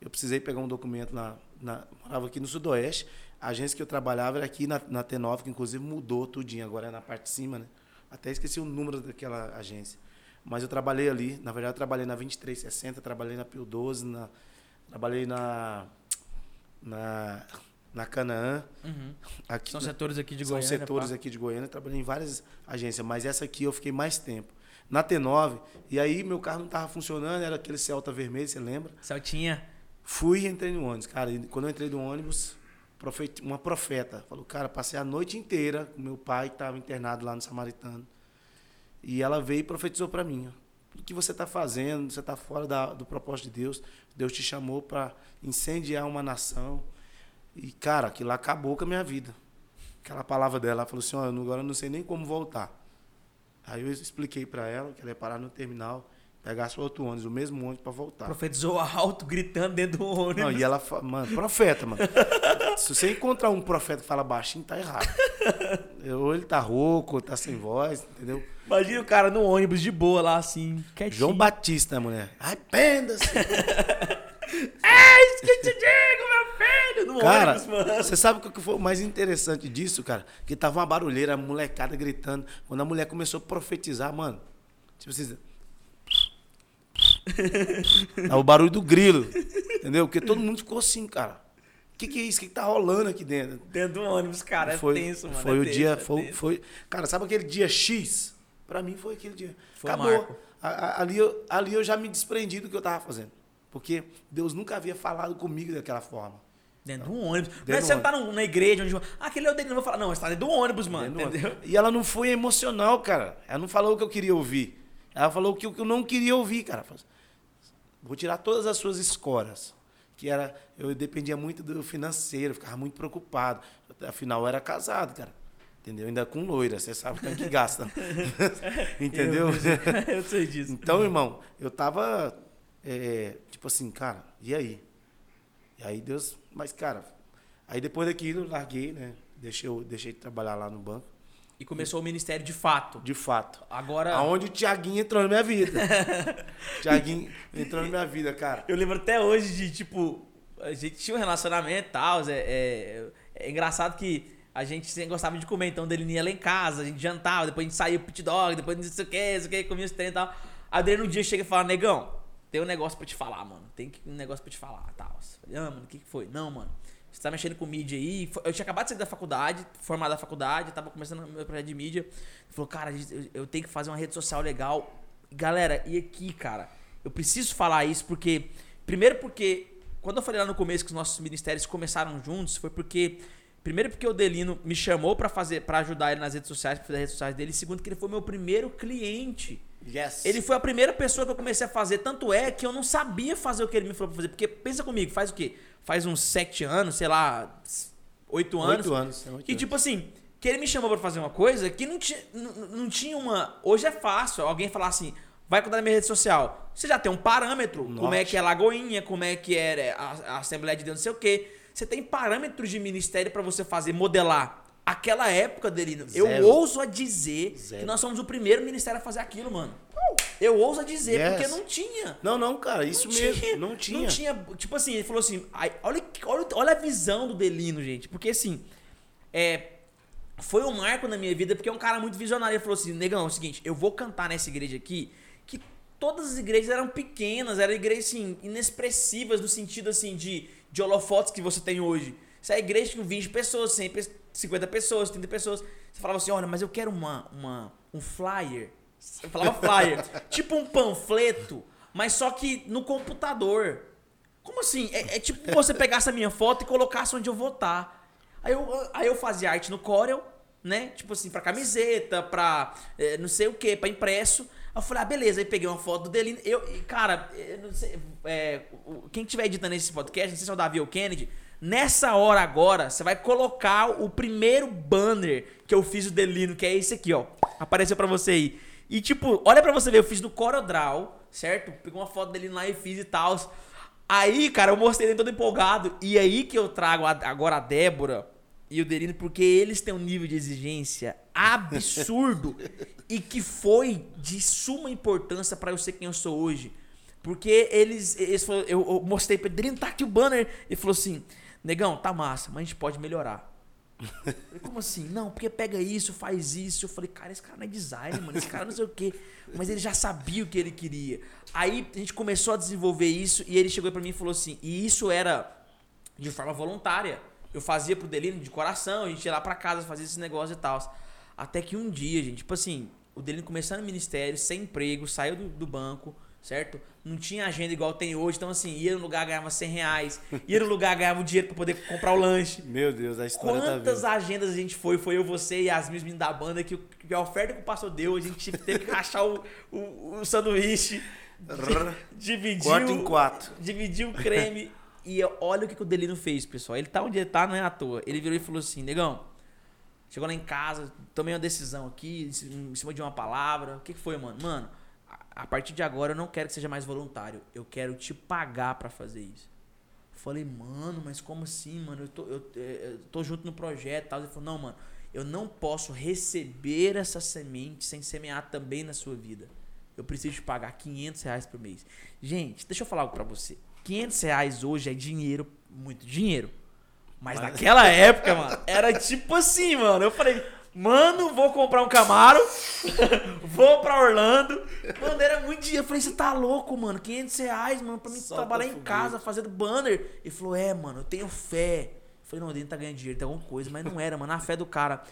Speaker 2: eu precisei pegar um documento na, na morava aqui no Sudoeste. A agência que eu trabalhava era aqui na, na T9, que inclusive mudou tudinho, agora é na parte de cima, né? Até esqueci o número daquela agência. Mas eu trabalhei ali, na verdade eu trabalhei na 2360, trabalhei na Pio 12, na, trabalhei na na na Canaã,
Speaker 1: Uhum.
Speaker 2: aqui
Speaker 1: São setores aqui de
Speaker 2: são
Speaker 1: Goiânia.
Speaker 2: setores
Speaker 1: pá.
Speaker 2: aqui de Goiânia, trabalhei em várias agências, mas essa aqui eu fiquei mais tempo. Na T9, e aí meu carro não estava funcionando, era aquele Celta vermelho, você lembra?
Speaker 1: Celtinha.
Speaker 2: Fui e entrei no ônibus, cara. E quando eu entrei no ônibus, uma profeta falou, cara, passei a noite inteira com meu pai que estava internado lá no Samaritano. E ela veio e profetizou para mim. ó, que você está fazendo? Você está fora da- do propósito de Deus. Deus te chamou para incendiar uma nação. E, cara, aquilo acabou com a minha vida. Aquela palavra dela, ela falou assim, não- agora eu não sei nem como voltar. Aí eu expliquei para ela que ela ia parar no terminal, pegasse outro ônibus, o mesmo ônibus pra voltar.
Speaker 1: Profetizou alto, gritando dentro do ônibus.
Speaker 2: Não, e ela, mano, profeta, mano. Se você encontrar um profeta que fala baixinho, tá errado. Ou ele tá rouco, ou tá sem voz, entendeu?
Speaker 1: Imagina o cara no ônibus de boa lá, assim, quietinho.
Speaker 2: João Batista, mulher. Arrependa-se.
Speaker 1: É isso que eu te digo, meu filho! No
Speaker 2: Cara,
Speaker 1: ônibus, mano.
Speaker 2: você sabe o que foi o mais interessante disso, cara? Que tava uma barulheira, a molecada gritando. Quando a mulher começou a profetizar, mano. Tipo assim. É o barulho do grilo. Entendeu? Porque todo mundo ficou assim, cara. O que, que é isso? O que, que tá rolando aqui dentro?
Speaker 1: Dentro do ônibus, cara, é
Speaker 2: foi,
Speaker 1: tenso, mano.
Speaker 2: Foi
Speaker 1: é
Speaker 2: o
Speaker 1: tenso,
Speaker 2: dia.
Speaker 1: é
Speaker 2: foi, foi- Cara, sabe aquele dia X? Pra mim foi aquele dia.
Speaker 1: Foi
Speaker 2: Acabou. A- a- ali, eu, ali eu já me desprendi do que eu tava fazendo. Porque Deus nunca havia falado comigo daquela forma.
Speaker 1: Dentro do ônibus. não é
Speaker 2: Dentro
Speaker 1: você não tá na igreja onde. Ah, aquele é o dele, não vou falar. Não, você tá dentro do ônibus, mano.
Speaker 2: Entendeu?
Speaker 1: Entendeu?
Speaker 2: E ela não foi emocional, cara. Ela não falou o que eu queria ouvir. Ela falou o que eu que eu não queria ouvir, cara. Vou tirar todas as suas escoras. Que era. Eu dependia muito do financeiro, ficava muito preocupado. Afinal, eu era casado, cara. Entendeu? Ainda com loira, você sabe tanto que gasta. Entendeu?
Speaker 1: Eu, eu sei disso.
Speaker 2: Então, irmão, eu tava. é, tipo assim, cara, e aí? E aí Deus. Mas, cara, aí depois daquilo eu larguei, né? Deixei, eu- deixei de trabalhar lá no banco.
Speaker 1: E começou o ministério de fato.
Speaker 2: De fato.
Speaker 1: Agora.
Speaker 2: Aonde o Tiaguinho entrou na minha vida. Tiaguinho entrou na minha vida, cara.
Speaker 1: Eu lembro até hoje de, tipo, a gente tinha um relacionamento e tal. É, é, é engraçado que a gente gostava de comer, então dele ia lá em casa, a gente jantava, depois a gente saía pro pit dog, depois não sei o que, não sei o que, comia os trem e tal. Aí dele no dia chega e fala, negão, tem um negócio pra te falar, mano. Tem um negócio pra te falar, tal. Eu Falei, ah, mano, o que, que foi? Não, mano. Você tá mexendo com mídia aí. Eu tinha acabado de sair da faculdade, formado da faculdade, tava começando meu projeto de mídia. Ele falou, cara, eu, tenho que fazer uma rede social legal. Galera, e aqui, cara, eu preciso falar isso porque. Primeiro porque. Quando eu falei lá no começo que os nossos ministérios começaram juntos, foi porque. Primeiro porque o Delino me chamou pra fazer, para ajudar ele nas redes sociais, pra fazer as redes sociais dele. E segundo que ele foi meu primeiro cliente.
Speaker 2: Yes.
Speaker 1: Ele foi a primeira pessoa que eu comecei a fazer. Tanto é que eu não sabia fazer o que ele me falou pra fazer. Porque pensa comigo, faz o quê? Faz uns sete anos, sei lá, oito anos.
Speaker 2: Oito anos. é
Speaker 1: E tipo assim, que ele me chamou pra fazer uma coisa que não tinha, não, não tinha uma. Hoje é fácil alguém falar assim. Vai cuidar da minha rede social. Você já tem um parâmetro. Como é que é Lagoinha, como é que é a, a Assembleia de Deus, não sei o quê. Você tem parâmetros de ministério pra você fazer, modelar. Aquela época, Delino, eu
Speaker 2: Zero.
Speaker 1: ouso a dizer
Speaker 2: Zero.
Speaker 1: que nós somos o primeiro ministério a fazer aquilo, mano. Eu ouso a dizer,
Speaker 2: Yes.
Speaker 1: porque não tinha.
Speaker 2: Não, não, cara, isso
Speaker 1: Não
Speaker 2: mesmo.
Speaker 1: tinha,
Speaker 2: não tinha.
Speaker 1: Não tinha. Tipo assim, ele falou assim. olha, olha, olha a visão do Delino, gente. Porque assim. É, foi um marco na minha vida, porque é um cara muito visionário. Ele falou assim: Negão, é o seguinte, eu vou cantar nessa igreja aqui, que todas as igrejas eram pequenas, eram igrejas assim, inexpressivas no sentido assim de, de holofotes que você tem hoje. Isso é igreja com 20 pessoas, 100, pe- 50 pessoas, 30 pessoas. Você falava assim: olha, mas eu quero uma, uma, um flyer. Eu falava flyer. tipo um panfleto, mas só que no computador. Como assim? É, é tipo você pegasse a minha foto e colocasse onde eu votar. Aí eu, aí eu fazia arte no Corel, né? Tipo assim, pra camiseta, pra eh, não sei o que, pra impresso. Aí eu falei, ah, beleza. Aí peguei uma foto do Delino. Eu, cara, eu não sei, é, quem estiver editando esse podcast, não sei se é o Davi ou o Kennedy, nessa hora agora, você vai colocar o primeiro banner que eu fiz do Delino, que é esse aqui, ó. Apareceu pra você aí. E tipo, olha pra você ver, eu fiz do CorelDRAW, certo? Peguei uma foto dele lá e fiz e tal. Aí, cara, eu mostrei ele todo empolgado. E aí que eu trago a- agora a Débora e o Delino, porque eles têm um nível de exigência absurdo e que foi de suma importância pra eu ser quem eu sou hoje. Porque eles, eles eu, eu mostrei pra ele, Delino, tá aqui o banner. Ele falou assim: Negão, tá massa, mas a gente pode melhorar. Eu falei, como assim? Não, porque pega isso, faz isso. Eu falei, cara, esse cara não é designer, mano. Esse cara não sei o quê. Mas ele já sabia o que ele queria. Aí a gente começou a desenvolver isso e ele chegou pra mim e falou assim: e isso era de forma voluntária. Eu fazia pro Delino de coração, a gente ia lá pra casa fazer esse negócio e tal. Até que um dia, gente, tipo assim, o Delino começando no ministério, sem emprego, saiu do, do banco, certo? Não tinha agenda igual tem hoje, então assim, ia no lugar, ganhava 100 reais, ia no lugar, ganhava o dinheiro pra poder comprar o lanche.
Speaker 2: Meu Deus, a história tá
Speaker 1: Quantas
Speaker 2: vindo.
Speaker 1: agendas a gente foi? Foi eu, você e as meninas da banda que, que a oferta que o pastor deu, a gente teve que rachar o, o, o sanduíche, dividir
Speaker 2: Corta em quatro.
Speaker 1: dividir o creme. e olha o que, que o Delino fez, pessoal. Ele tá onde ele tá, não é à toa. Ele virou e falou assim: Negão, chegou lá em casa, tomei uma decisão aqui, em cima de uma palavra. O que, que foi, mano? Mano, a, partir de agora eu não quero que seja mais voluntário. Eu quero te pagar para fazer isso. Eu falei, mano, mas como assim, mano? Eu tô, eu, eu tô junto no projeto e tal. Ele falou, não, mano, eu não posso receber essa semente sem semear também na sua vida. Eu preciso te pagar 500 reais por mês. Gente, deixa eu falar algo pra você. 500 reais hoje é dinheiro, muito dinheiro. Mas, Mas naquela época, mano, era tipo assim, mano. Eu falei, Mano, vou comprar um Camaro. vou pra Orlando. Mano, era muito dinheiro. Eu falei, você tá louco, mano? 500 reais, mano, pra mim Só trabalhar em casa, fazendo banner. Ele falou, é, mano, eu tenho fé. Eu falei, não, ele tá ganhando dinheiro, tem alguma coisa. Mas não era, mano, a fé do cara.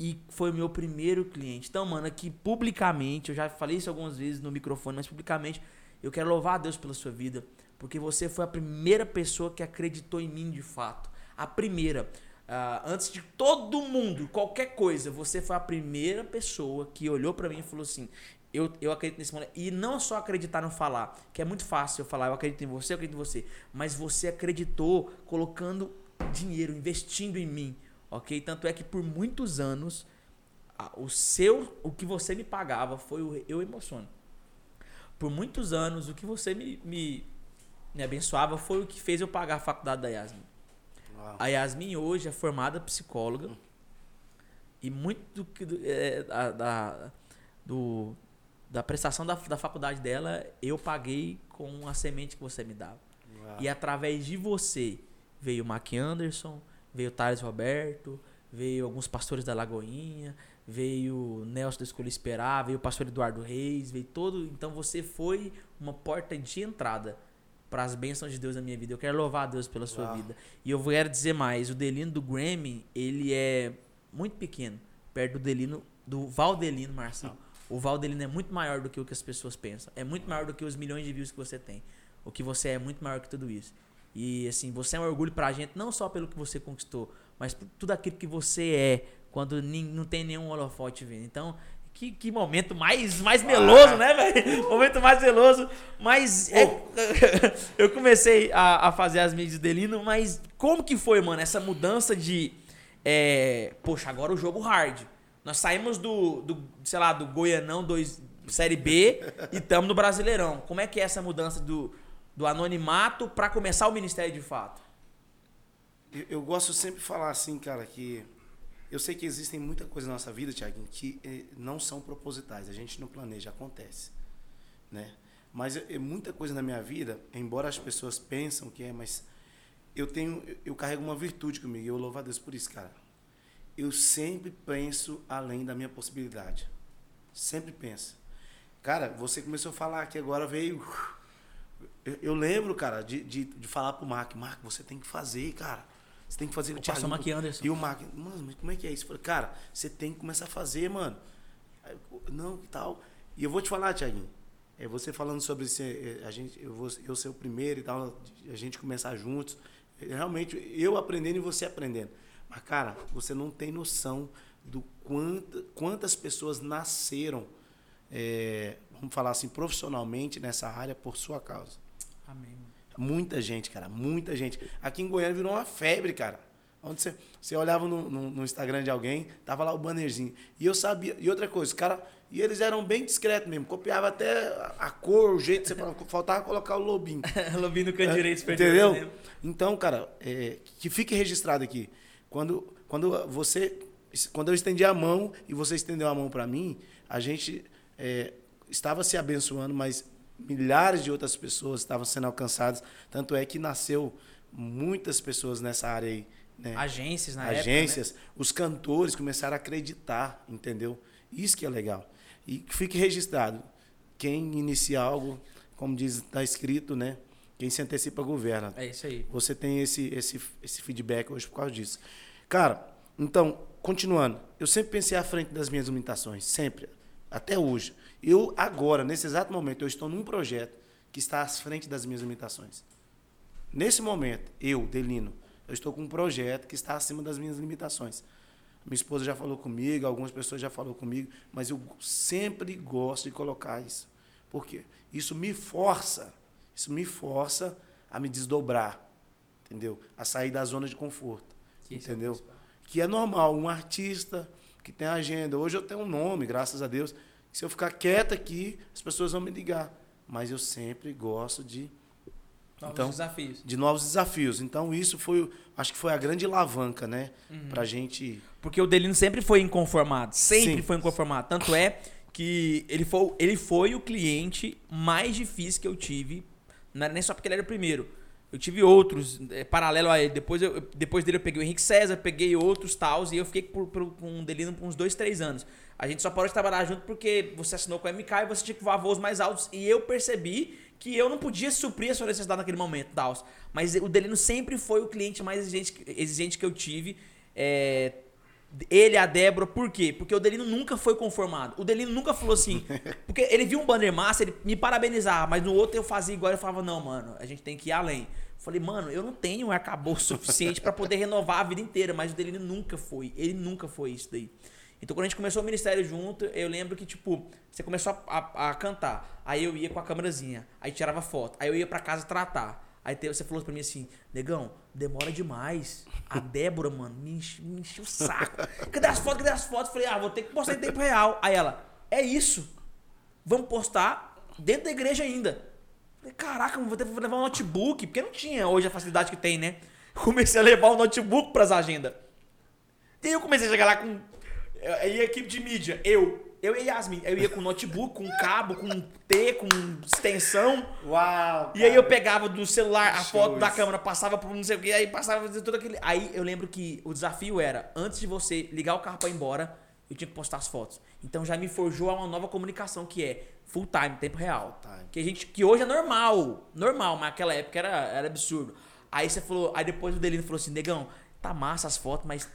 Speaker 1: E foi o meu primeiro cliente. Então, mano, aqui publicamente, eu já falei isso algumas vezes no microfone, mas publicamente, eu quero louvar a Deus pela sua vida. Porque você foi a primeira pessoa que acreditou em mim de fato. A primeira. Uh, antes de todo mundo, qualquer coisa, você foi a primeira pessoa que olhou para mim e falou assim: eu, eu acredito nesse moleque. E não só acreditar no falar, que é muito fácil eu falar, eu acredito em você, eu acredito em você. Mas você acreditou colocando dinheiro, investindo em mim, ok? Tanto é que por muitos anos, o seu, o que você me pagava foi o Eu Emociono. Por muitos anos, o que você me, me, me abençoava foi o que fez eu pagar a faculdade da Yasmin. A Yasmin hoje é formada psicóloga. E muito do que é, da, da, do, da prestação da, da faculdade dela, eu paguei com a semente que você me dava. Uau. E através de você veio o Mac Anderson, veio o Thales Roberto, veio alguns pastores da Lagoinha, veio Nelson da Escolha Esperar, veio o pastor Eduardo Reis, veio todo. Então você foi uma porta de entrada para as bênçãos de Deus na minha vida. Eu quero louvar a Deus pela sua vida. E eu quero dizer mais, o Delino do Grammy, ele é muito pequeno, perto do Delino do Valdelino Marçal. O Valdelino é muito maior do que o que as pessoas pensam. É muito maior do que os milhões de views que você tem. O que você é, é muito maior que tudo isso. E assim, você é um orgulho pra gente, não só pelo que você conquistou, mas por tudo aquilo que você é, quando não tem nenhum holofote vendo. Então, que, que momento mais, mais meloso, ah. né, velho? Momento mais meloso. Mas é, eu comecei a, a, fazer as mídias Delino, mas como que foi, mano, essa mudança de. É, poxa, agora o jogo hard. Nós saímos do, do sei lá, do Goianão 2 Série B e estamos no Brasileirão. Como é que é essa mudança do, do anonimato para começar o ministério de fato?
Speaker 2: Eu, eu gosto sempre de falar assim, cara, que eu sei que existem muita coisa na nossa vida, Tiaguinho, que eh, não são propositais. A gente não planeja, acontece. Né? Mas é, muita coisa na minha vida, embora as pessoas pensam que é, mas eu tenho, eu carrego uma virtude comigo. E eu louvo a Deus por isso, cara. Eu sempre penso além da minha possibilidade. Sempre penso. Cara, você começou a falar que agora veio. Eu, eu lembro, cara, de, de, de falar pro Mark, Mark, você tem que fazer, cara. Você tem que fazer o
Speaker 1: Thiago. Mark Anderson.
Speaker 2: E o Mark, mano, mas como é que é isso? Eu falei, cara, você tem que começar a fazer, mano. Não, e tal. E eu vou te falar, Thiaguinho. É você falando sobre ser, é, a gente, eu, vou, eu ser o primeiro e tal, a gente começar juntos. É, realmente, eu aprendendo e você aprendendo. Mas, cara, você não tem noção do quanto, quantas pessoas nasceram, é, vamos falar assim, profissionalmente nessa área por sua causa.
Speaker 1: Amém.
Speaker 2: Muita gente, cara, muita gente. Aqui em Goiânia virou uma febre, cara. Onde você, você olhava no, no, no, Instagram de alguém, tava lá o bannerzinho. E eu sabia. E outra coisa, os caras. E eles eram bem discretos mesmo. Copiava até a cor, o jeito. Você faltava colocar o lobinho.
Speaker 1: lobinho do canto é, direito,
Speaker 2: Entendeu? Então, cara, é, que fique registrado aqui. Quando, quando você. Quando eu estendi a mão e você estendeu a mão para mim, a gente é, estava se abençoando, mas milhares de outras pessoas estavam sendo alcançadas. Tanto é que nasceu muitas pessoas nessa área aí. Né?
Speaker 1: Agências na
Speaker 2: Agências.
Speaker 1: Época, né?
Speaker 2: Os cantores começaram a acreditar, entendeu? Isso que é legal. E que fique registrado. Quem inicia algo, como diz, está escrito, né? Quem se antecipa governa.
Speaker 1: É isso aí.
Speaker 2: Você tem esse, esse, esse feedback hoje por causa disso. Cara, então, continuando. Eu sempre pensei à frente das minhas limitações. Sempre. Até hoje. Eu, agora, nesse exato momento, eu estou num projeto que está à frente das minhas limitações. Nesse momento, eu, Delino, eu estou com um projeto que está acima das minhas limitações. Minha esposa já falou comigo, algumas pessoas já falaram comigo, mas eu sempre gosto de colocar isso. Por quê? Isso me força, isso me força a me desdobrar, entendeu? A sair da zona de conforto, que entendeu? É que é normal, um artista que tem agenda. Hoje eu tenho um nome, graças a Deus, Se eu ficar quieto aqui, as pessoas vão me ligar. Mas eu sempre gosto de
Speaker 1: Novos
Speaker 2: Então,
Speaker 1: desafios.
Speaker 2: de novos desafios. Então isso foi, acho que foi a grande alavanca, né,
Speaker 1: Uhum.
Speaker 2: pra gente
Speaker 1: Porque o Delino sempre foi inconformado. Sempre
Speaker 2: Sim.
Speaker 1: foi inconformado. Tanto é que ele foi, ele foi o cliente mais difícil que eu tive. Não era nem só porque ele era o primeiro. Eu tive outros, é, paralelo a ele. Depois, eu, depois dele eu peguei o Henrique César, peguei outros tals, e eu fiquei por, por- com o Delino por uns dois, três anos. A gente só parou de trabalhar junto porque você assinou com a MK e você tinha que voar voos mais altos. E eu percebi que eu não podia suprir a sua necessidade naquele momento, tals. Mas o Delino sempre foi o cliente mais exigente, exigente que eu tive. É, ele a Débora, por quê? Porque o Delino nunca foi conformado. O Delino nunca falou assim. Porque ele viu um banner massa, ele me parabenizava, mas no outro eu fazia igual, eu falava, não, mano, a gente tem que ir além. Falei, mano, eu não tenho um arcabouço suficiente pra poder renovar a vida inteira, mas o Delino nunca foi. Ele nunca foi isso daí. Então quando a gente começou o ministério junto, eu lembro que, tipo, você começou a, a- a cantar. Aí eu ia com a câmerazinha, aí tirava foto. Aí eu ia pra casa tratar. Aí você falou pra mim assim, negão, demora demais. A Débora, mano, me enche- encheu o saco. Cadê as fotos? Cadê as fotos? Falei, ah, vou ter que postar em tempo real. Aí ela, é isso. Vamos postar dentro da igreja ainda. Falei, caraca, vou ter que levar um notebook, porque não tinha hoje a facilidade que tem, né? Comecei a levar o notebook pras agendas. E aí eu comecei a chegar lá com. Aí a equipe de mídia, eu. Eu e Yasmin. Eu ia com notebook, com cabo, com T, com extensão.
Speaker 2: Uau!
Speaker 1: E aí eu pegava do celular a foto da câmera, passava por não sei o que, aí passava tudo aquele. Aí eu lembro que o desafio era, antes de você ligar o carro pra ir embora, eu tinha que postar as fotos. Então já me forjou a uma nova comunicação que é full time, tempo real.
Speaker 2: Time.
Speaker 1: Que a gente que hoje é normal, normal, mas naquela época era, era absurdo. Aí você falou, aí depois o Delino falou assim, negão, tá massa as fotos, mas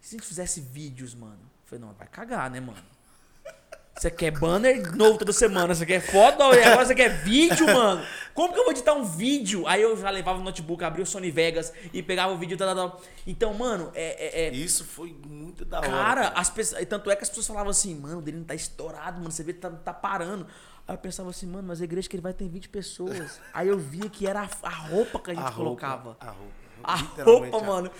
Speaker 1: se a gente fizesse vídeos, mano. Eu falei, não, vai cagar, né, mano? Você quer banner novo toda semana, você quer foto, agora você quer vídeo, mano. Como que eu vou editar um vídeo? Aí eu já levava o notebook, abria o Sony Vegas e pegava o vídeo. Tal, tal, tal. Então, mano, é, é- é-
Speaker 2: Isso foi muito da hora.
Speaker 1: Cara, as pessoas. Tanto é que as pessoas falavam assim, mano, o dele não tá estourado, mano. Você vê que tá, tá parando. Aí eu pensava assim, mano, mas a igreja que ele vai tem 20 pessoas. Aí eu via que era a, a roupa que a gente
Speaker 2: a roupa,
Speaker 1: colocava.
Speaker 2: A roupa.
Speaker 1: A roupa, mano.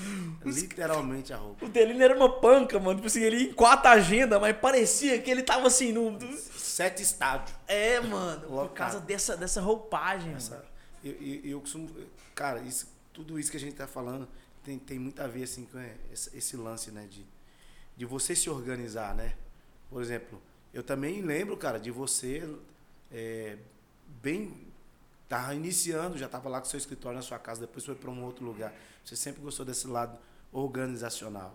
Speaker 2: Literalmente a roupa.
Speaker 1: O Delino era uma panca, mano. Tipo assim, ele ia em quatro agendas, mas parecia que ele tava assim, no.
Speaker 2: Sete estádios.
Speaker 1: É, mano. Por
Speaker 2: Lotado.
Speaker 1: causa dessa, dessa roupagem, mano.
Speaker 2: Essa- Eu, eu, eu costumo. Cara, isso, tudo isso que a gente tá falando tem, tem muito a ver assim, com é, esse, esse lance, né? De, de você se organizar, né? Por exemplo, eu também lembro, cara, de você é, bem. Tava iniciando, já tava lá com seu escritório na sua casa, depois foi para um outro lugar. Você sempre gostou desse lado organizacional.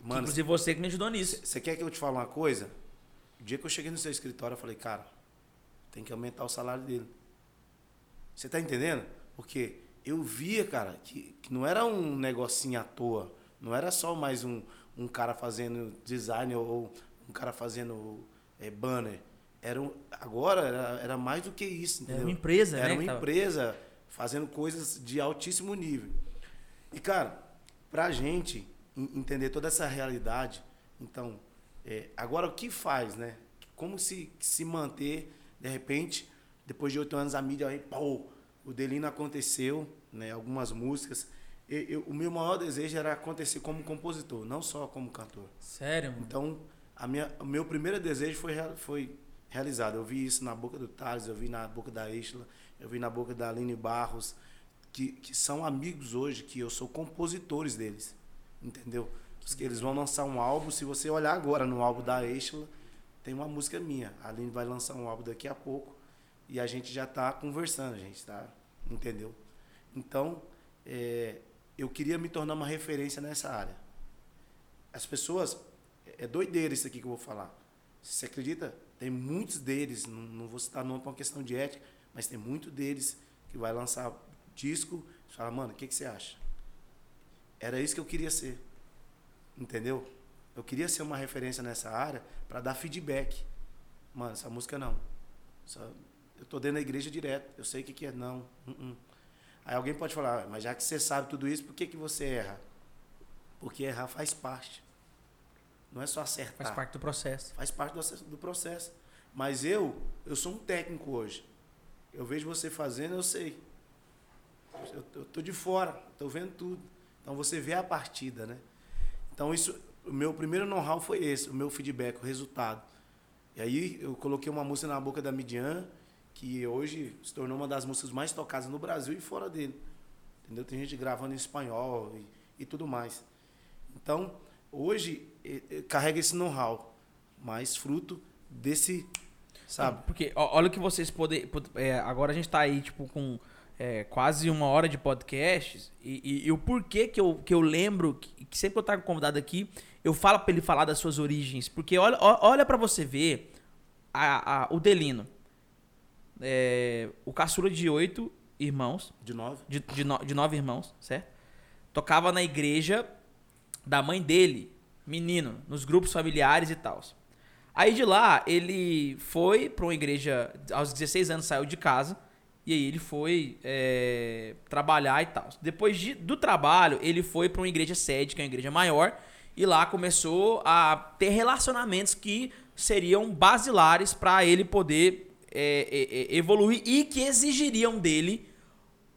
Speaker 2: Mano,
Speaker 1: Inclusive você que me ajudou nisso.
Speaker 2: você quer que eu te fale uma coisa? O dia que eu cheguei no seu escritório, eu falei, cara, tem que aumentar o salário dele. Você tá entendendo? Porque eu via, cara, que, que não era um negocinho à toa. Não era só mais um, um cara fazendo design ou um cara fazendo é, banner. Era agora era, era mais do que isso,
Speaker 1: Era
Speaker 2: entendeu?
Speaker 1: uma empresa,
Speaker 2: Era
Speaker 1: né?
Speaker 2: uma
Speaker 1: tava-
Speaker 2: empresa fazendo coisas de altíssimo nível. E, cara, pra gente en- entender toda essa realidade, então, é, agora o que faz, né? Como se, se manter, de repente, depois de oito anos, a mídia aí, pô, o Delino aconteceu, né? Algumas músicas. Eu- eu- o meu maior desejo era acontecer como compositor, não só como cantor.
Speaker 1: Sério, mano.
Speaker 2: Então, a minha, o meu primeiro desejo foi, foi realizado. Eu vi isso na boca do Thales, eu vi na boca da Isla, eu vi na boca da Aline Barros, que, que são amigos hoje, que eu sou compositores deles. Entendeu? Porque eles vão lançar um álbum, se você olhar agora no álbum da Isla, tem uma música minha. A Aline vai lançar um álbum daqui a pouco e a gente já está conversando, a gente tá, entendeu? Então, é, eu queria me tornar uma referência nessa área. As pessoas, é doideira isso aqui que eu vou falar. Você acredita? Tem muitos deles, não, não vou citar nome por uma questão de ética, mas tem muito deles que vai lançar disco e fala, mano, o que, que você acha? Era isso que eu queria ser. Entendeu? Eu queria ser uma referência nessa área para dar feedback. Mano, essa música não. Essa- eu tô dentro da igreja direto. Eu sei o que, que é não. Uh -uh. Aí alguém pode falar, "Ah, mas já que você sabe tudo isso, por que, que você erra? Porque errar faz parte. Não é só acertar.
Speaker 1: Faz parte do processo.
Speaker 2: Faz parte do, do processo. Mas eu, eu sou um técnico hoje. Eu vejo você fazendo, eu sei. Eu, eu tô de fora, tô vendo tudo. Então você vê a partida, né? Então isso, o meu primeiro know-how foi esse, o meu feedback, o resultado. E aí eu coloquei uma música na boca da Midian, que hoje se tornou uma das músicas mais tocadas no Brasil e fora dele. Entendeu? Tem gente gravando em espanhol e, e tudo mais. Então, hoje eh, eh, carrega esse know-how, mais fruto desse, sabe?
Speaker 1: Porque olha o que vocês podem. É, agora a gente tá aí, tipo, com é, quase uma hora de podcasts. E, e, e, o porquê que eu, que eu lembro, que, que sempre que eu trago convidado aqui, eu falo pra ele falar das suas origens. Porque olha, olha para você ver a, a, o Delino. É, o caçula de oito irmãos.
Speaker 2: De nove?
Speaker 1: De, de, no, de nove irmãos, certo? Tocava na igreja da mãe dele, menino, nos grupos familiares e tal. Aí de lá, ele foi para uma igreja, aos 16 anos saiu de casa, e aí ele foi é, trabalhar e tal. Depois de, do trabalho, ele foi para uma igreja sede, que é uma igreja maior, e lá começou a ter relacionamentos que seriam basilares para ele poder é, é, evoluir e que exigiriam dele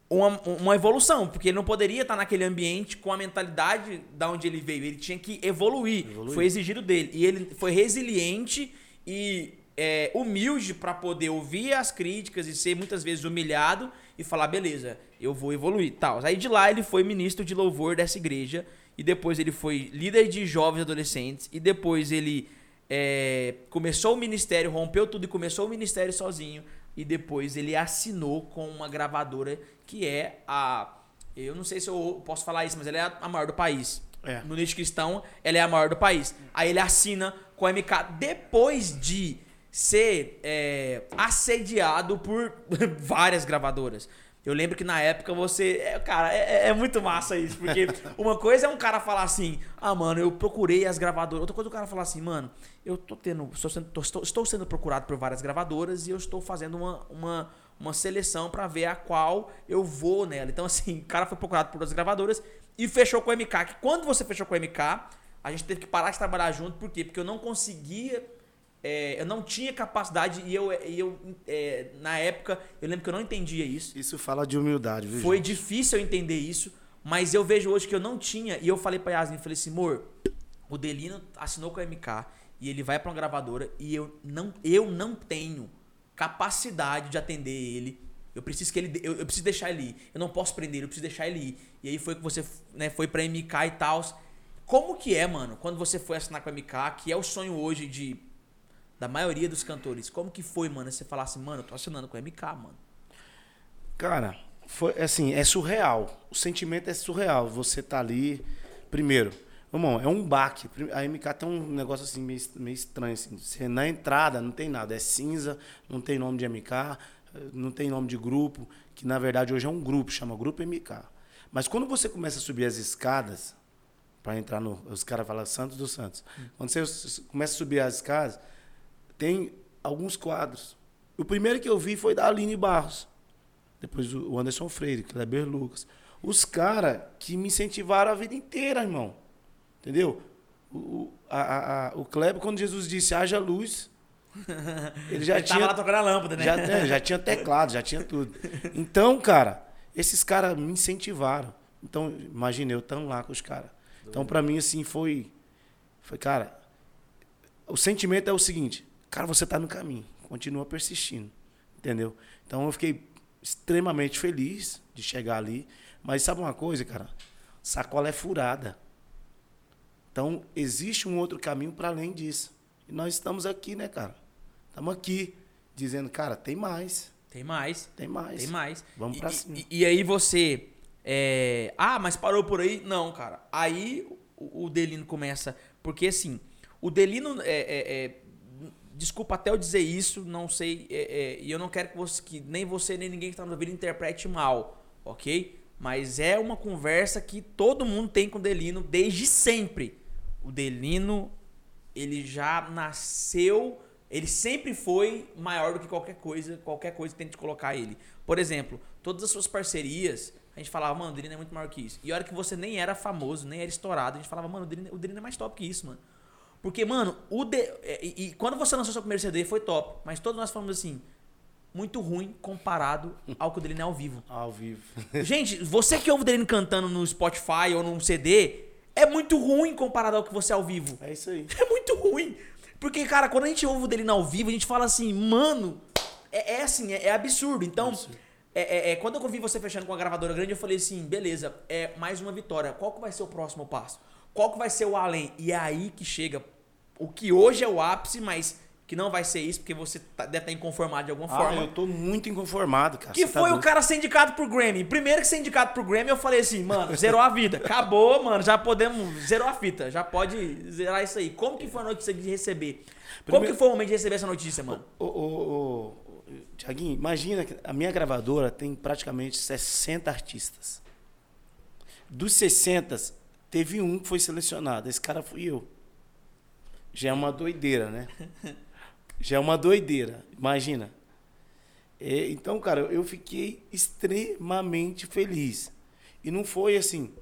Speaker 1: uma, uma evolução, porque ele não poderia estar naquele ambiente com a mentalidade da onde ele veio. Ele tinha que evoluir. evoluir. Foi exigido dele. E ele foi resiliente e é, humilde para poder ouvir as críticas e ser muitas vezes humilhado e falar, beleza, eu vou evoluir. Tal. Aí de lá ele foi ministro de louvor dessa igreja e depois ele foi líder de jovens adolescentes e depois ele é, começou o ministério, rompeu tudo e começou o ministério sozinho e depois ele assinou com uma gravadora que é a. Eu não sei se eu posso falar isso, mas ela é a maior do país. É. No nicho cristão, ela é a maior do país. Aí ele assina com a MK depois de ser é, assediado por várias gravadoras. Eu lembro que na época você. É, cara, é, é, muito massa isso. Porque uma coisa é um cara falar assim: ah, mano, eu procurei as gravadoras. Outra coisa é o cara falar assim, mano, eu tô tendo. Estou sendo, tô, estou sendo procurado por várias gravadoras e eu estou fazendo uma, uma, uma seleção para ver a qual eu vou nela. Então, assim, o cara foi procurado por outras gravadoras e fechou com o MK. Que quando você fechou com o MK, a gente teve que parar de trabalhar junto. Por quê? Porque eu não conseguia é, eu não tinha capacidade e eu, e eu é, na época, eu lembro que eu não entendia isso.
Speaker 2: Isso fala de humildade, viu?
Speaker 1: Foi
Speaker 2: gente?
Speaker 1: difícil eu entender isso, mas eu vejo hoje que eu não tinha. E eu falei pra Yasmin, falei assim, amor, o Delino assinou com a MK e ele vai para uma gravadora e eu não, eu não tenho capacidade de atender ele. Eu preciso que ele, eu, eu preciso deixar ele ir. Eu não posso prender, eu preciso deixar ele ir. E aí foi que você né, foi pra MK e tal. Como que é, mano, quando você foi assinar com a MK, que é o sonho hoje de da maioria dos cantores. Como que foi, mano, você falar assim, mano, eu tô assinando com o MK, mano?
Speaker 2: Cara, foi assim, é surreal. O sentimento é surreal. Você tá ali, primeiro, irmão, é um baque. A MK tem um negócio assim meio, meio estranho assim. Você na entrada não tem nada, é cinza, não tem nome de MK, não tem nome de grupo, que na verdade hoje é um grupo, chama Grupo MK. Mas quando você começa a subir as escadas para entrar no, os caras falam Santos dos Santos. Hum. Quando você começa a subir as escadas, tem alguns quadros. O primeiro que eu vi foi da Aline Barros. Depois o Anderson Freire, Kleber Lucas. Os caras que me incentivaram a vida inteira, irmão. Entendeu? O, a, a, o Kleber, quando Jesus disse haja luz, ele já ele tinha.
Speaker 1: Tava lá tocando a lâmpada, né?
Speaker 2: Já, é, já tinha teclado, já tinha tudo. Então, cara, esses caras me incentivaram. Então, imagine eu tão lá com os caras. Então, para mim, assim, foi. Foi, cara. O sentimento é o seguinte: Cara, você está no caminho. Continua persistindo. Entendeu? Então eu fiquei extremamente feliz de chegar ali. Mas sabe uma coisa, cara? Sacola é furada. Então existe um outro caminho para além disso. E nós estamos aqui, né, cara? Estamos aqui dizendo, cara, tem mais.
Speaker 1: Tem mais.
Speaker 2: Tem mais.
Speaker 1: Tem mais.
Speaker 2: Vamos para cima.
Speaker 1: E, e, aí você. É... Ah, mas parou por aí? Não, cara. Aí o, o Delino começa. Porque assim, o Delino é, é, é desculpa até eu dizer isso, não sei, é, é, e eu não quero que, você, que nem você nem ninguém que está nos ouvindo interprete mal, ok? Mas é uma conversa que todo mundo tem com o Delino desde sempre. O Delino, ele já nasceu, ele sempre foi maior do que qualquer coisa, qualquer coisa que tente colocar ele. Por exemplo, todas as suas parcerias, a gente falava, mano, o Delino é muito maior que isso. E a hora que você nem era famoso, nem era estourado, a gente falava, mano, o Delino, o Delino é mais top que isso, mano. Porque, mano, o de... É, e, e, quando você lançou seu primeiro CD foi top, mas todos nós falamos assim, muito ruim comparado ao que o Delino é ao vivo.
Speaker 2: Ao vivo.
Speaker 1: Gente, você que ouve o Delino cantando no Spotify ou num CD, é muito ruim comparado ao que você é ao vivo.
Speaker 2: É isso aí.
Speaker 1: É muito ruim. Porque, cara, quando a gente ouve o dele ao vivo, a gente fala assim, mano, é, é assim, é, é absurdo. Então, é, é, é, quando eu vi você fechando com a gravadora grande, eu falei assim, beleza, é mais uma vitória. Qual que vai ser o próximo passo? Qual que vai ser o além? E é aí que chega o que hoje é o ápice, mas que não vai ser isso, porque você tá, deve estar inconformado de alguma
Speaker 2: ah,
Speaker 1: forma.
Speaker 2: eu tô muito inconformado, cara.
Speaker 1: Que
Speaker 2: Você tá
Speaker 1: foi o
Speaker 2: doido.
Speaker 1: cara ser indicado pro Grammy. Primeiro que ser indicado pro Grammy, eu falei assim, mano, zerou a vida. Acabou, mano, já podemos. Zerou a fita. Já pode zerar isso aí. Como que foi a notícia de receber? Como
Speaker 2: Primeiro-
Speaker 1: que foi o momento de receber essa notícia, mano?
Speaker 2: Ô, ô, ô, Tiaguinho, imagina que a minha gravadora tem praticamente 60 artistas. Dos 60, teve um que foi selecionado. Esse cara fui eu. Já é uma doideira, né? Já é uma doideira. Imagina. É, então, cara, eu fiquei extremamente feliz. E não foi assim,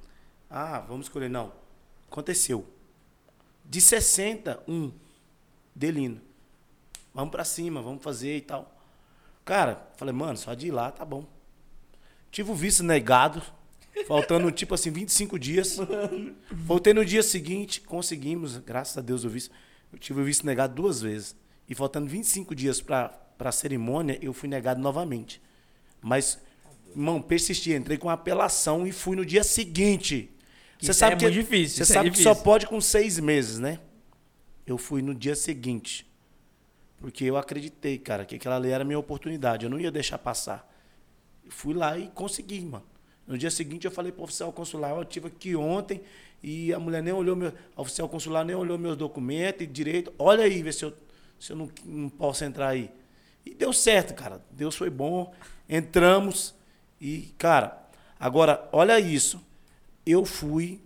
Speaker 2: ah, vamos escolher. Não. Aconteceu. De 60, um. Delino. Vamos pra cima, vamos fazer e tal. Cara, falei, mano, só de ir lá tá bom. Tive o visto negado, faltando tipo assim 25 dias. Voltei no dia seguinte, conseguimos, graças a Deus o visto. Eu tive o visto negado duas vezes. E faltando 25 dias pra, pra cerimônia, eu fui negado novamente. Mas, irmão, persisti, entrei com apelação e fui no dia seguinte.
Speaker 1: Isso é muito difícil,
Speaker 2: Você
Speaker 1: é
Speaker 2: sabe que
Speaker 1: difícil.
Speaker 2: só pode com seis meses, né? Eu fui no dia seguinte. Porque eu acreditei, cara, que aquela ali era a minha oportunidade. Eu não ia deixar passar. Eu fui lá e consegui, mano. No dia seguinte eu falei pro oficial consular, eu tive aqui ontem e a mulher nem olhou meu. A oficial consular nem olhou meus documentos e direito. Olha aí, vê se eu, se eu não, não posso entrar aí. E deu certo, cara. Deus foi bom. Entramos e, cara, agora, olha isso. Eu fui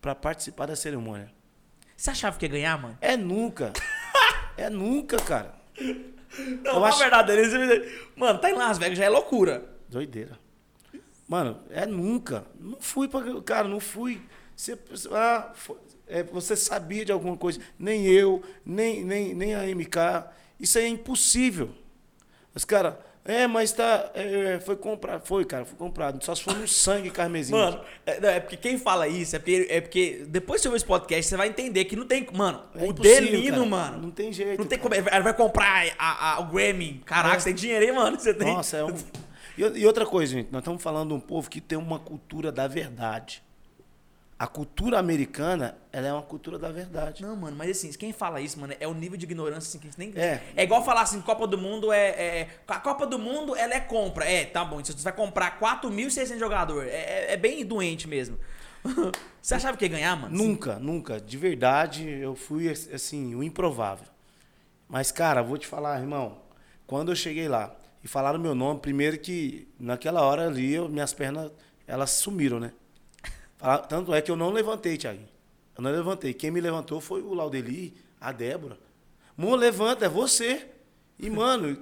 Speaker 2: para participar da cerimônia.
Speaker 1: Você achava que ia ganhar, mano?
Speaker 2: É nunca. é nunca, cara.
Speaker 1: Não,
Speaker 2: Eu
Speaker 1: na
Speaker 2: acho-
Speaker 1: verdade, mano, tá em Las Vegas já é loucura.
Speaker 2: Doideira. Mano, é nunca. Não fui pra. Cara, não fui. Você, ah, foi- é, você sabia de alguma coisa. Nem eu, nem, nem, nem a MK. Isso aí é impossível. Os caras. É, mas tá. é, foi comprado. Foi, cara, foi comprado. Só se for no sangue carmesim.
Speaker 1: Mano, é, não, é porque quem fala isso é porque, é porque depois que você ouvir esse podcast, você vai entender que não tem. Mano,
Speaker 2: É
Speaker 1: o Delino,
Speaker 2: cara.
Speaker 1: mano.
Speaker 2: Não tem jeito,
Speaker 1: Não tem
Speaker 2: cara.
Speaker 1: como. Ele vai comprar a- a- o Grammy. Caraca,
Speaker 2: É.
Speaker 1: você tem dinheiro aí, mano. Você tem.
Speaker 2: Nossa, é um. E, e outra coisa, gente, nós estamos falando de um povo que tem uma cultura da verdade. A cultura americana, ela é uma cultura da verdade.
Speaker 1: Não, mano, mas assim, quem fala isso, mano, é o nível de ignorância assim, que a gente nem.
Speaker 2: É.
Speaker 1: É igual falar assim: Copa do Mundo é, é- A Copa do Mundo, ela é compra. É, tá bom. Então você vai comprar 4.600 jogadores. É, é- é bem doente mesmo. você achava que ia ganhar, mano?
Speaker 2: Nunca, nunca. De verdade, eu fui, assim, o improvável. Mas, cara, vou te falar, irmão. Quando eu cheguei lá e falaram meu nome, primeiro que naquela hora ali, eu- minhas pernas, elas sumiram, né? Fala- Tanto é que eu não levantei, Thiago. Eu não levantei. Quem me levantou foi o Laudeli, a Débora. Mô, levanta, é você. E, mano,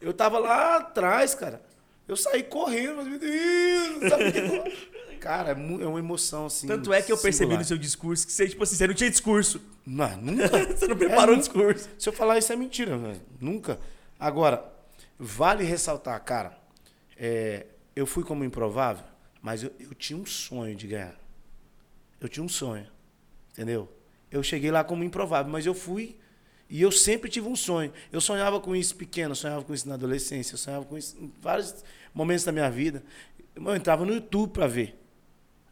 Speaker 2: eu tava lá atrás, cara. Eu saí correndo, mas, meu Deus, sabe o que Cara, é é uma emoção, assim.
Speaker 1: Tanto é que eu percebi
Speaker 2: singular.
Speaker 1: no seu discurso que você, tipo assim, você não tinha discurso.
Speaker 2: Não, nunca.
Speaker 1: Você não preparou o
Speaker 2: nunca.
Speaker 1: discurso.
Speaker 2: Se eu falar isso é mentira, velho. Nunca. Agora, vale ressaltar, cara, é, eu fui como improvável, mas eu, eu tinha um sonho de ganhar. Eu tinha um sonho. Entendeu? Eu cheguei lá como improvável, mas eu fui e eu sempre tive um sonho. Eu sonhava com isso pequeno, eu sonhava com isso na adolescência, eu sonhava com isso em vários momentos da minha vida. Eu entrava no YouTube para ver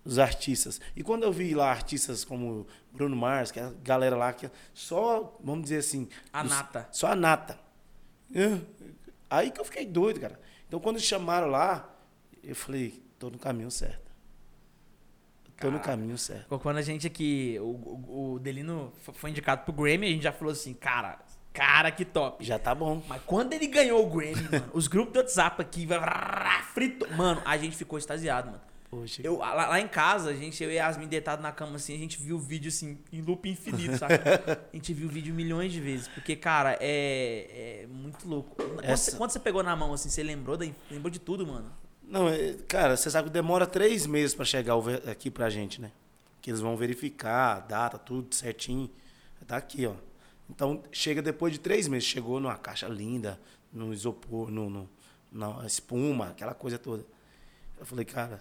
Speaker 2: os artistas. E quando eu vi lá artistas como Bruno Mars, que é a galera lá que só, vamos dizer assim,
Speaker 1: A
Speaker 2: os-
Speaker 1: nata.
Speaker 2: Só a nata. Aí que eu fiquei doido, cara. Então quando chamaram lá, eu falei, tô no caminho certo. Tô no caminho certo.
Speaker 1: Quando a gente aqui, o, o, o Delino foi indicado pro Grammy, a gente já falou assim, cara, cara, que top.
Speaker 2: Já tá bom.
Speaker 1: Mas quando ele ganhou o Grammy, mano, os grupos do WhatsApp aqui, frito, mano, a gente ficou extasiado, mano.
Speaker 2: Poxa.
Speaker 1: Eu, lá, lá em casa, a gente, eu e Yasmin deitado na cama assim, a gente viu o vídeo assim, em loop infinito, sabe? A gente viu o vídeo milhões de vezes. Porque, cara, é, é muito louco. Quando,
Speaker 2: Essa-
Speaker 1: você, quando você pegou na mão, assim, você lembrou, da, lembrou de tudo, mano?
Speaker 2: Não, é, cara, você sabe que demora três meses para chegar aqui pra gente, né? Que eles vão verificar a data, tudo certinho. Tá aqui, ó. Então, chega depois de três meses. Chegou numa caixa linda, no isopor, no, no- na espuma, aquela coisa toda. Eu falei, cara,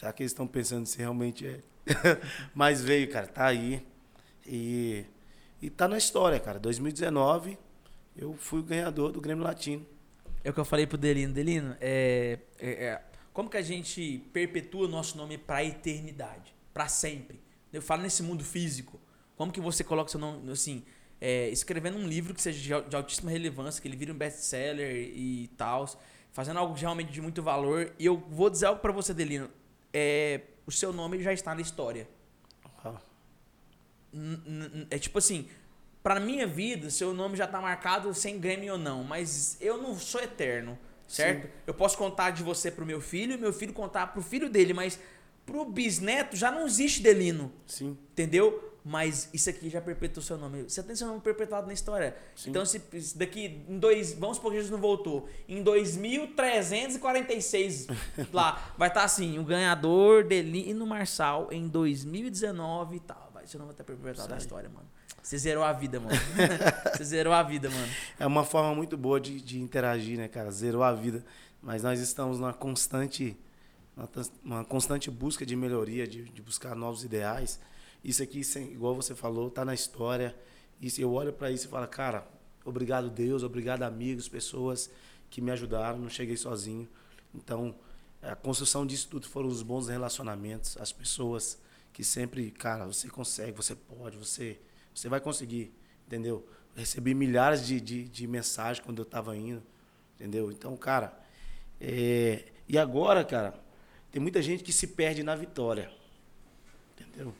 Speaker 2: será que eles estão pensando se realmente é? Mas veio, cara, tá aí. E E tá na história, cara. 2019, eu fui o ganhador do Grêmio Latino.
Speaker 1: É o que eu falei pro Delino. Delino, é, é, é como que a gente perpetua o nosso nome pra eternidade? Pra sempre. Eu falo nesse mundo físico. Como que você coloca seu nome, assim, é, escrevendo um livro que seja de, altíssima relevância, que ele vire um best-seller e tal, fazendo algo realmente de muito valor. E eu vou dizer algo para você, Delino. É, o seu nome já está na história. É tipo assim, pra minha vida, seu nome já tá marcado sem Grêmio ou não, mas eu não sou eterno, certo? Sim. Eu posso contar de você pro meu filho, meu filho contar pro filho dele, mas pro bisneto já não existe Delino.
Speaker 2: Sim.
Speaker 1: Entendeu? Mas isso aqui já perpetuou seu nome. Você tem seu nome perpetuado na história. Sim. Então, se, se daqui em dois. Vamos supor que Jesus não voltou. Em 2346, lá, vai estar tá assim: o ganhador Delino Marçal em 2019 e tal. Vai, seu nome vai estar perpetuado na história, mano. Você zerou a vida, mano. Você zerou a vida, mano.
Speaker 2: É uma forma muito boa de, de interagir, né, cara? Zerou a vida. Mas nós estamos numa constante uma, constante busca de melhoria, de, de buscar novos ideais. Isso aqui, igual você falou, está na história. Isso, eu olho para isso e falo, cara, obrigado Deus, obrigado amigos, pessoas que me ajudaram, não cheguei sozinho. Então, a construção disso tudo foram os bons relacionamentos, as pessoas que sempre, cara, você consegue, você pode, você, você vai conseguir, entendeu? recebi milhares de, de, de mensagens quando eu estava indo, entendeu? Então, cara, é, e agora, cara, tem muita gente que se perde na vitória. Entendeu?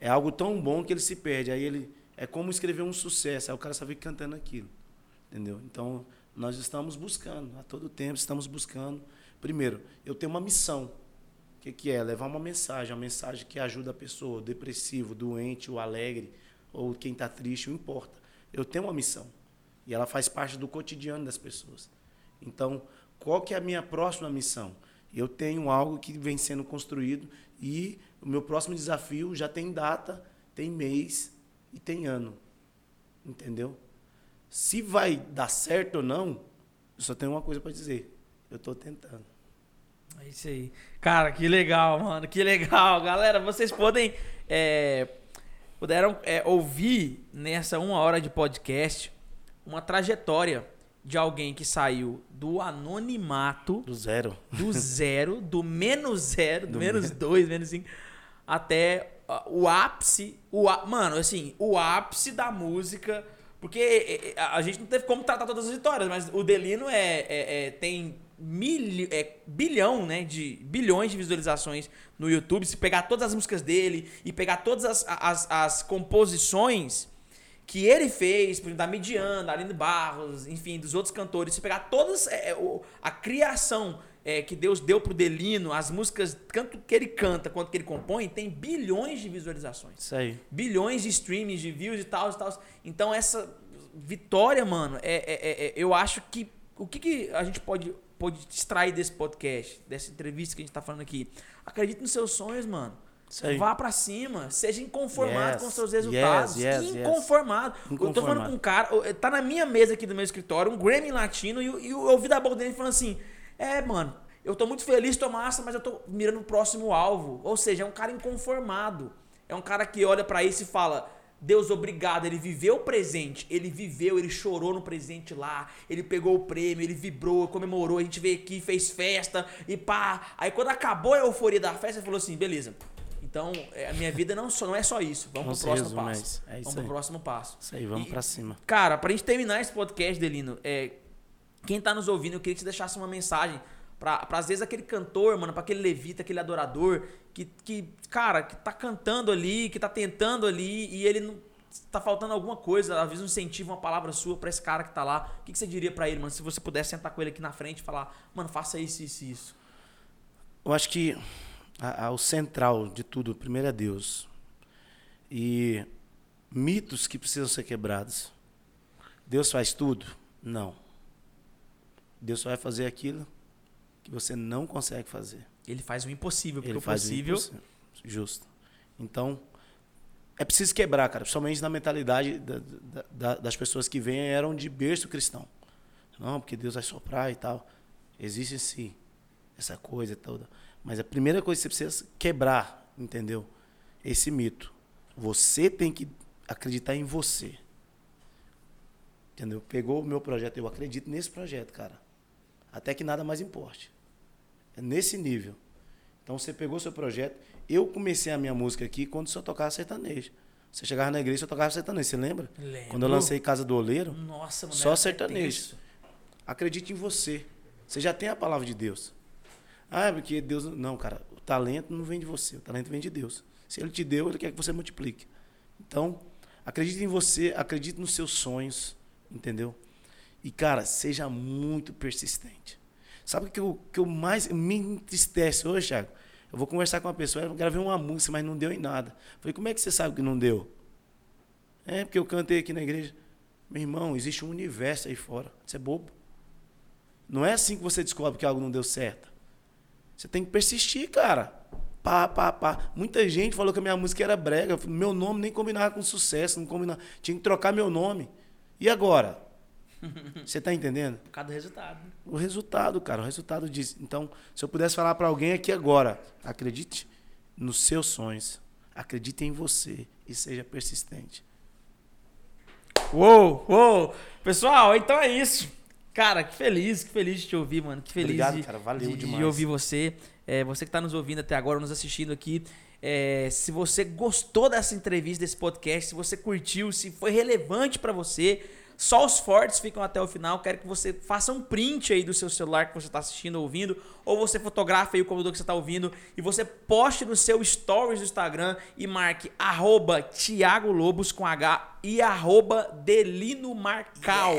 Speaker 2: É algo tão bom que ele se perde. Aí ele é como escrever um sucesso. Aí o cara só cantando aquilo. Entendeu? Então, nós estamos buscando, a todo tempo estamos buscando. Primeiro, eu tenho uma missão. O que, que é? Levar uma mensagem, uma mensagem que ajuda a pessoa, o depressivo, doente, o alegre, ou quem está triste, não importa. Eu tenho uma missão. E ela faz parte do cotidiano das pessoas. Então, qual que é a minha próxima missão? eu tenho algo que vem sendo construído e o meu próximo desafio já tem data, tem mês e tem ano. Entendeu? Se vai dar certo ou não, eu só tenho uma coisa para dizer. Eu estou tentando.
Speaker 1: É isso aí. Cara, que legal, mano. Que legal. Galera, vocês podem. É, puderam é, ouvir nessa uma hora de podcast uma trajetória de alguém que saiu do anonimato.
Speaker 2: Do zero.
Speaker 1: Do zero, do menos zero, do, do menos dois, menos cinco, até o ápice. O, mano, assim, o ápice da música. Porque a gente não teve como tratar todas as vitórias, mas o Delino é, é, é tem mil, é, bilhão, né, de bilhões de visualizações no YouTube. Se pegar todas as músicas dele e pegar todas as, as, as composições que ele fez, por exemplo, da Midian, da Aline Barros, enfim, dos outros cantores, se pegar todas é, é a criação é, que Deus deu pro Delino, as músicas, tanto que ele canta quanto que ele compõe, tem bilhões de visualizações.
Speaker 2: Isso aí.
Speaker 1: Bilhões de streamings, de views e tal, e tal. Então essa vitória, mano, é, é, é, é eu acho que o que, que a gente pode, pode extrair desse podcast, dessa entrevista que a gente tá falando aqui? Acredite nos seus sonhos, mano. Vá para cima, seja inconformado yes, com seus resultados. Yes, yes, inconformado. inconformado. Eu tô falando com um cara, tá na minha mesa aqui do meu escritório, um Grammy latino, e, e eu ouvi da boca dele falando assim: É, mano, eu tô muito feliz, tô massa, mas eu tô mirando o próximo alvo. Ou seja, é um cara inconformado. É um cara que olha para isso e fala: Deus, obrigado. Ele viveu o presente. Ele viveu, ele chorou no presente lá. Ele pegou o prêmio, ele vibrou, comemorou. A gente veio aqui, fez festa e pá. Aí quando acabou a euforia da festa, ele falou assim: beleza, então, é, a minha vida não, só, não é só isso. Vamos não pro próximo passo. É vamos aí. pro próximo passo.
Speaker 2: Isso aí, vamos e, pra cima.
Speaker 1: Cara, pra gente terminar esse podcast, Delino, é, quem tá nos ouvindo, eu queria que você deixasse uma mensagem pra às vezes, aquele cantor, mano, pra aquele levita, aquele adorador, que, que, cara, que tá cantando ali, que tá tentando ali, e ele não. Tá faltando alguma coisa, às vezes um incentivo, uma palavra sua para esse cara que tá lá. O que, que você diria para ele, mano? Se você pudesse sentar com ele aqui na frente e falar, mano, faça isso, isso, isso.
Speaker 2: Eu acho que ao central de tudo, primeiro é Deus. E mitos que precisam ser quebrados. Deus faz tudo? Não. Deus só vai fazer aquilo que você não consegue fazer.
Speaker 1: Ele faz o impossível, porque Ele o possível... O impossível.
Speaker 2: Justo. Então, é preciso quebrar, cara. Principalmente na mentalidade da, da, das pessoas que vêm eram de berço cristão. Não, porque Deus vai soprar e tal. Existe sim essa coisa toda. Mas a primeira coisa que você precisa quebrar, entendeu? Esse mito. Você tem que acreditar em você. Entendeu? Pegou o meu projeto, eu acredito nesse projeto, cara. Até que nada mais importe. É nesse nível. Então você pegou o seu projeto. Eu comecei a minha música aqui quando só tocava sertanejo. Você chegava na igreja, eu tocava sertanejo, você lembra?
Speaker 1: Lembro.
Speaker 2: Quando eu lancei Casa do Oleiro,
Speaker 1: Nossa, mano.
Speaker 2: só sertanejo. acredite em você. Você já tem a palavra de Deus. Ah, é porque Deus. Não, cara, o talento não vem de você, o talento vem de Deus. Se Ele te deu, Ele quer que você multiplique. Então, acredite em você, acredite nos seus sonhos, entendeu? E, cara, seja muito persistente. Sabe o que eu, que eu mais me entristece hoje, Thiago? Eu vou conversar com uma pessoa, eu gravei uma música, mas não deu em nada. Falei, como é que você sabe que não deu? É, porque eu cantei aqui na igreja. Meu irmão, existe um universo aí fora. Você é bobo. Não é assim que você descobre que algo não deu certo. Você tem que persistir, cara. Pá, pá, pá. Muita gente falou que a minha música era brega. Meu nome nem combinava com sucesso, não combinava. Tinha que trocar meu nome. E agora? Você tá entendendo?
Speaker 1: Por causa do resultado. né?
Speaker 2: O resultado, cara, o resultado disso. Então, se eu pudesse falar para alguém aqui agora, acredite nos seus sonhos. Acredite em você e seja persistente.
Speaker 1: Uou, uou. Pessoal, então é isso. Cara, que feliz, que feliz de te ouvir, mano. Que feliz
Speaker 2: Obrigado,
Speaker 1: de,
Speaker 2: cara. Valeu
Speaker 1: de, de
Speaker 2: demais.
Speaker 1: ouvir você. É, você que tá nos ouvindo até agora, nos assistindo aqui. É, se você gostou dessa entrevista, desse podcast, se você curtiu, se foi relevante pra você, só os fortes ficam até o final. Quero que você faça um print aí do seu celular que você tá assistindo ou ouvindo, ou você fotografe aí o computador que você tá ouvindo e você poste no seu stories do Instagram e marque arroba Thiago Lobos com H e arroba Delino Marcal.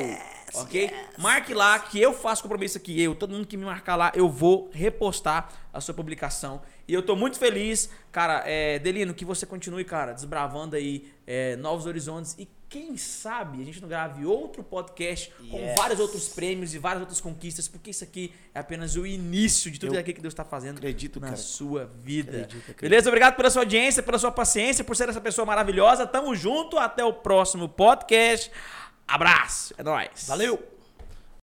Speaker 1: ok? Marque lá que eu faço compromisso aqui. Eu, todo mundo que me marcar lá, eu vou repostar a sua publicação. E eu tô muito feliz, cara, é, Delino, que você continue, cara, desbravando aí é, novos horizontes e quem sabe a gente não grave outro podcast com
Speaker 2: Yes.
Speaker 1: vários outros prêmios e várias outras conquistas, porque isso aqui é apenas o início de tudo
Speaker 2: Eu
Speaker 1: aquilo que Deus está fazendo
Speaker 2: acredito,
Speaker 1: na
Speaker 2: cara.
Speaker 1: sua vida.
Speaker 2: Acredito, acredito.
Speaker 1: Beleza? Obrigado pela sua audiência, pela sua paciência, por ser essa pessoa maravilhosa. Tamo junto, até o próximo podcast. Abraço, é nóis.
Speaker 2: Valeu!